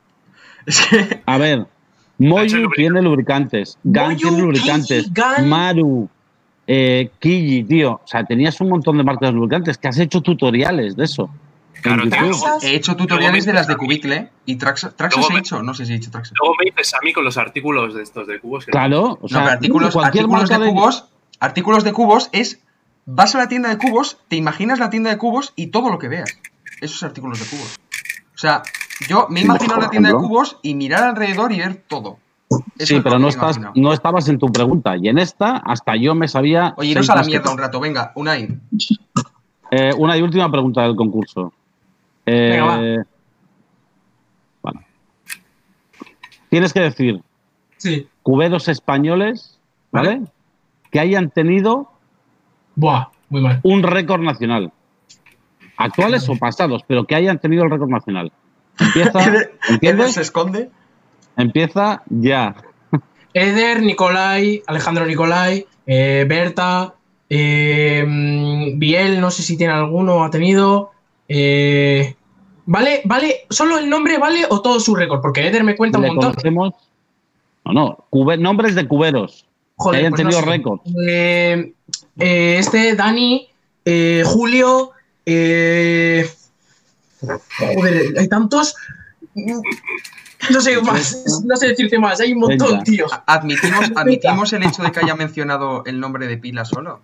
es que. A ver, Moyu tiene lubricantes, Gan tiene lubricantes, Gan. Maru, eh, Kiji, tío. O sea, tenías un montón de marcas de lubricantes que has hecho tutoriales de eso. Claro, luego, He hecho tutoriales de las de Cubicle y Traxas. Traxas he me- hecho, no sé si he hecho Traxas. luego me dices a mí con los artículos de estos de cubos. que Claro, o No, sea, pero artículos, artículos de cubos. Artículos de cubos es. Vas a la tienda de cubos, te imaginas la tienda de cubos y todo lo que veas. Esos artículos de cubos. O sea, yo me he Sí, imaginado por la tienda de cubos y mirar alrededor y ver todo. Eso Sí, pero no estás, no estabas en tu pregunta. Y en esta, hasta yo me sabía. Oye, iros a la mierda un rato, venga, Unai. Eh, una y última pregunta del concurso. Eh, Venga, va. vale. Tienes que decir Sí. cuberos españoles, ¿vale? Que hayan tenido Buah, muy mal. un récord nacional. Actuales o pasados, pero que hayan tenido el récord nacional. Empieza, Eder se ¿entiendes? esconde. Empieza ya. Eder, Nicolai, Alejandro Nicolai, eh, Berta, eh, mm, Biel, no sé si tiene alguno, ha tenido. Eh, ¿Vale? ¿Vale? ¿Solo el nombre vale o todo su récord? Porque Eder me cuenta un Le montón. conocemos. No, no. cube- nombres de cuberos. Joder, que hayan pues no tenido sé. récords. Eh, eh, este, Dani, eh, Julio, eh, joder, hay tantos. No sé más, no sé decirte más, hay un montón, Venga. tío. Admitimos, admitimos el hecho de que haya mencionado el nombre de pila solo.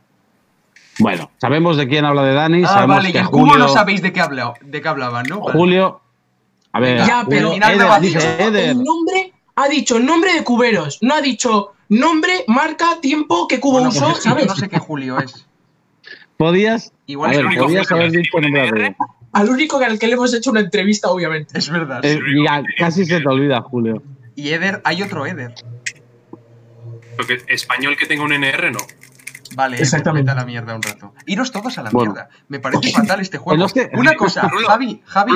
Bueno, sabemos de quién habla de Dani. Ah, sabemos vale, y que en Cubo Julio, no sabéis de qué, habla, de qué hablaban, ¿no? Vale. Julio. A ver, Ya, pero Julio, Eder, dice Eder. El nombre ha dicho nombre de cuberos, no ha dicho nombre, marca, tiempo que cubo Bueno, pues usó, es que yo ¿sabes? no sé qué Julio es. Podías. Igual a es ver, único podías haber que dicho nombre de. Al único al que le hemos hecho una entrevista, obviamente. Es verdad. Eh, ya, casi se te olvida, Julio. Y Eder, hay otro Eder. Porque español que tenga un NR no. Vale, Exactamente. vete a la mierda un rato. Iros todos a la Bueno. mierda. Me parece fatal este juego. Una cosa, Javi, Javi,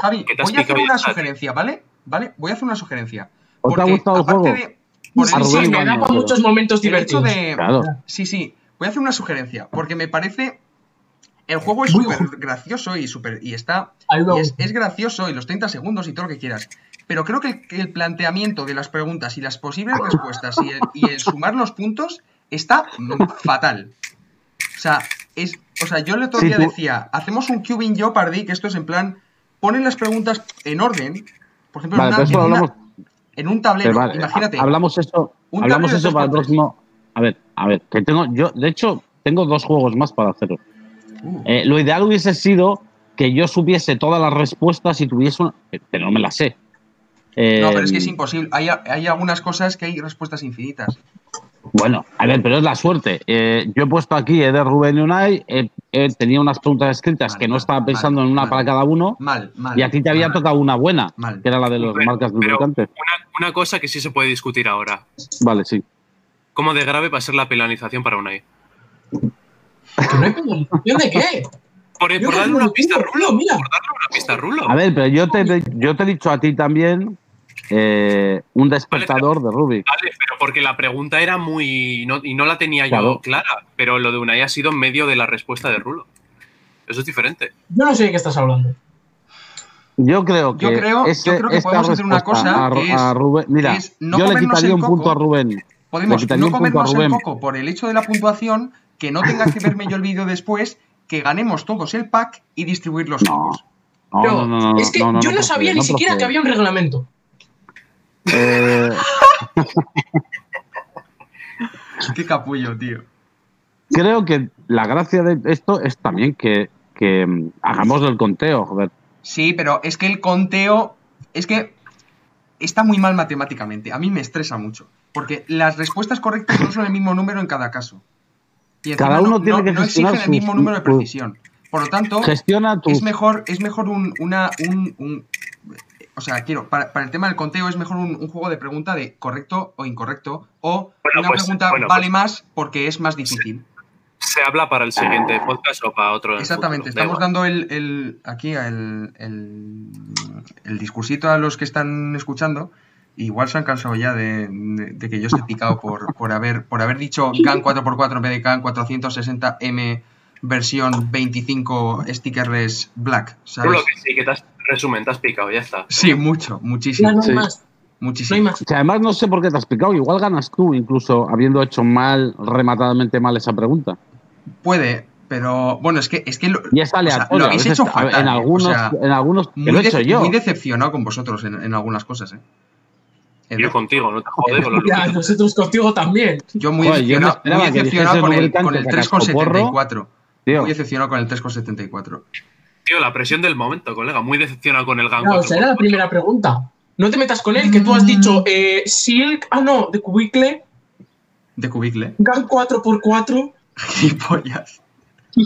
Javi, voy a hacer una sugerencia, ¿vale? ¿Vale? Voy a hacer una sugerencia. ¿Os ha Porque gustado el aparte juego? de- por Sí, el sí, Rubén me da muchos momentos divertidos. de. Claro. Sí, sí. Voy a hacer una sugerencia. Porque me parece. El juego es Muy súper gracioso y súper. Y está. Y es, es gracioso y los 30 segundos y todo lo que quieras. Pero creo que el, que el planteamiento de las preguntas y las posibles respuestas y el, y el sumar los puntos está fatal. O sea, es, o sea, yo el otro día decía, hacemos un Cubing Jeopardy, que esto es en plan, ponen las preguntas en orden. Por ejemplo, en, una- en una- un tablero, vale, imagínate. Hablamos eso, Un hablamos eso para el próximo. A ver, a ver, que tengo. Yo, de hecho, tengo dos juegos más para hacerlo. Uh, Eh, lo ideal hubiese sido que yo supiese todas las respuestas y tuviese una. Pero no me las sé. Eh, no, pero es que es imposible. Hay, hay algunas cosas que hay respuestas infinitas. Bueno, a ver, pero es la suerte. Eh, yo he puesto aquí Eder Rubén y Unai, eh, eh, tenía unas preguntas escritas que no estaba pensando en una para cada uno, Mal, mal. y a ti te había mal. tocado una buena, Mal. que era la de las marcas lubricantes. una, una cosa que sí se puede discutir ahora. Vale, sí. ¿Cómo de grave va a ser la penalización para Unai? ¿Que no hay penalización de qué? Por, Yo por darle una pista a Rulo. mira. Por darle una pista a Rulo. A ver, pero yo te, yo te he dicho a ti también eh, un despertador de Rubik. Vale, pero porque la pregunta era muy. no- y no la tenía Claro. yo clara, pero lo de Unai ha sido en medio de la respuesta de Rulo. Eso es diferente. Yo no sé de qué estás hablando. Yo creo que, Yo creo- ese- yo creo que podemos hacer una cosa a, que es- a Rubén. Mira, que es no yo le quitaría un punto a Rubén. Podemos no un punto a comernos el Rubén. coco por el hecho de la puntuación, que no tenga que verme yo el vídeo después, que ganemos todos el pack y distribuir los No. No, Pero no, no, no, es que no, no, yo no, sabía ni no siquiera que había un reglamento. Eh, Qué capullo, tío. creo que la gracia de esto es también que, que mm, hagamos el conteo, joder. Sí, pero es que el conteo. Es que está muy mal matemáticamente. A mí me estresa mucho. Porque las respuestas correctas no son el mismo número en cada caso. Y Cada uno no, tiene no- que no gestionar exigen el mismo número de precisión. Por lo tanto, Gestiona es mejor, es mejor un, una, un, un- o sea, quiero, para, para el tema del conteo es mejor un, un juego de pregunta de correcto o incorrecto, o Bueno, una pues, pregunta bueno, vale pues. más porque es más difícil. Se habla para el siguiente podcast o para otro. Exactamente, estamos dando el, el- aquí el, el, el discursito a los que están escuchando. Igual se han cansado ya de, de- de que yo esté picado por, por, haber, por haber dicho GAN 4x4 en vez de GAN 460M versión 25 stickerless black, ¿sabes? Rulo, que sí, que te has resumen, te has picado, ya está. Sí, mucho, muchísimo. Ya no hay Sí. más. No Muchísimo. hay más. Además no sé por qué te has picado. Igual ganas tú, incluso habiendo hecho mal, rematadamente mal esa pregunta. Puede, pero bueno, es que, es que lo, Y es o sea, aleatorio. lo a habéis hecho fatal. en algunos, o sea, en algunos muy, lo he hecho yo. muy decepcionado con vosotros en, en algunas cosas, ¿eh? Yo contigo, no te jodes con los Ya, nosotros contigo también. Yo muy Joder, decepcionado, muy con el, lubricante con el que casco porro. 3,74. Tío, Muy decepcionado con el 3,74. Tío, la presión del momento, colega. Muy decepcionado con el GAN Claro, 4. esa era la primera pregunta. No te metas con él, que tú has dicho eh, Silk, ah no, de Cubicle, De Cubicle. GAN 4x4. Gilipollas.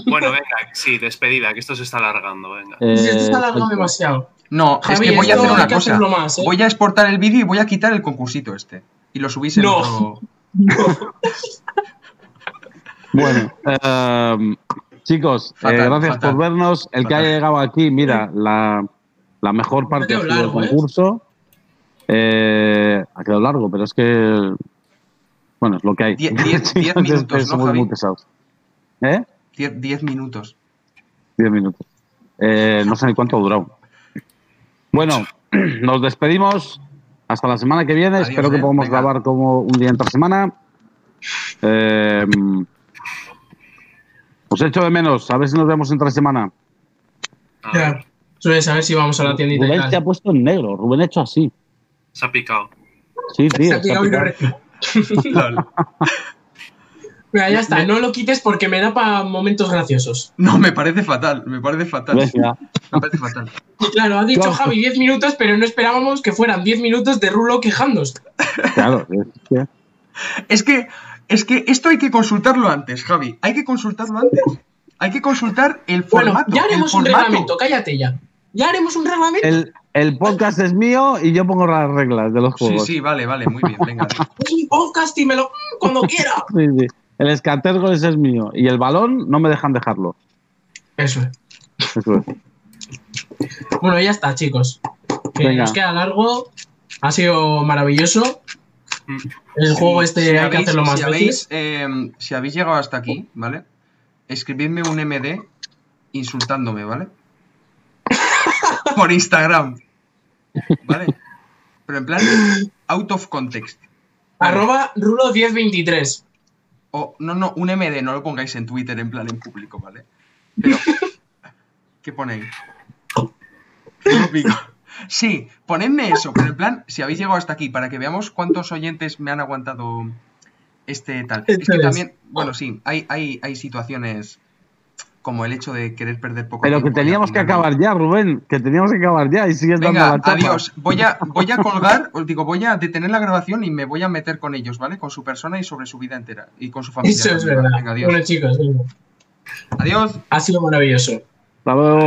Bueno, venga, sí, despedida, que esto se está alargando, venga. eh, se está alargando perfecto. demasiado. No, es Javi, que voy a hacer una cosa. más, ¿eh? Voy a exportar el vídeo y voy a quitar el concursito este. Y lo subís en No. otro. Bueno, eh, chicos, eh, gracias fatal. por vernos. El que haya llegado aquí, mira, la, la mejor parte ha quedado sido el largo, ¿eh? concurso. Eh, ha quedado largo, pero es que. Bueno, es lo que hay. Die- diez- diez Chicos, es minutos, que ¿no, Javi? muy pesados. ¿Eh? 10 minutos. Diez minutos. Eh, no sé ni cuánto ha durado. Bueno, nos despedimos. Hasta la semana que viene. Adiós, Espero que podamos Venga. grabar como un día entre semana. Eh, os echo de menos. A ver si nos vemos entre semana. A ver, Ya. Suele saber si vamos a la tiendita y Rubén se ha puesto en negro. Rubén ha hecho así. se ha picado. Sí, tío. Se ha picado y no picado. Mira, ya está, no lo quites porque me da para momentos graciosos. No, me parece fatal. Me parece fatal. Me parece fatal. Claro, ha dicho Claro. Javi 10 minutos, pero no esperábamos que fueran 10 minutos de Rulo quejándose. Claro. es que- Es que, es que esto hay que consultarlo antes, Javi. Hay que consultarlo antes. Hay que consultar el Bueno, formato. ya haremos un formato. reglamento, cállate ya. Ya haremos un reglamento. El, el podcast es mío y yo pongo las reglas de los Sí, juegos. sí, vale, vale, muy bien, venga. Es un podcast y me lo. cuando quiera. Sí, sí. El escatergo ese es mío. Y el balón no me dejan dejarlo. Eso es. Eso es. Bueno, ya está, chicos. Que Venga. nos queda largo. Ha sido maravilloso. El juego este Si hay que hacerlo más si veces. habéis, eh, si habéis llegado hasta aquí, ¿vale? Escribidme un MD insultándome, ¿vale? Por Instagram. ¿Vale? Pero en plan, out of context. Arroba Rulo1023. O, no, no, un MD, no lo pongáis en Twitter en plan en público, ¿vale? Pero, ¿qué ponéis? Típico. Sí, ponedme eso, pero en plan, si habéis llegado hasta aquí, para que veamos cuántos oyentes me han aguantado este tal. Es que es. también, bueno, sí, hay, hay, hay situaciones como el hecho de querer perder poco Pero que tiempo teníamos que acabar ya, Rubén. Que teníamos que acabar ya y sigues dando la chapa. adiós. Voy a, voy a colgar, os digo, voy a detener la grabación y me voy a meter con ellos, ¿vale? Con su persona y sobre su vida entera. Y con su familia. Eso es verdad. Venga, adiós. Bueno, chicos, venga. Adiós. ha sido maravilloso. Hasta luego.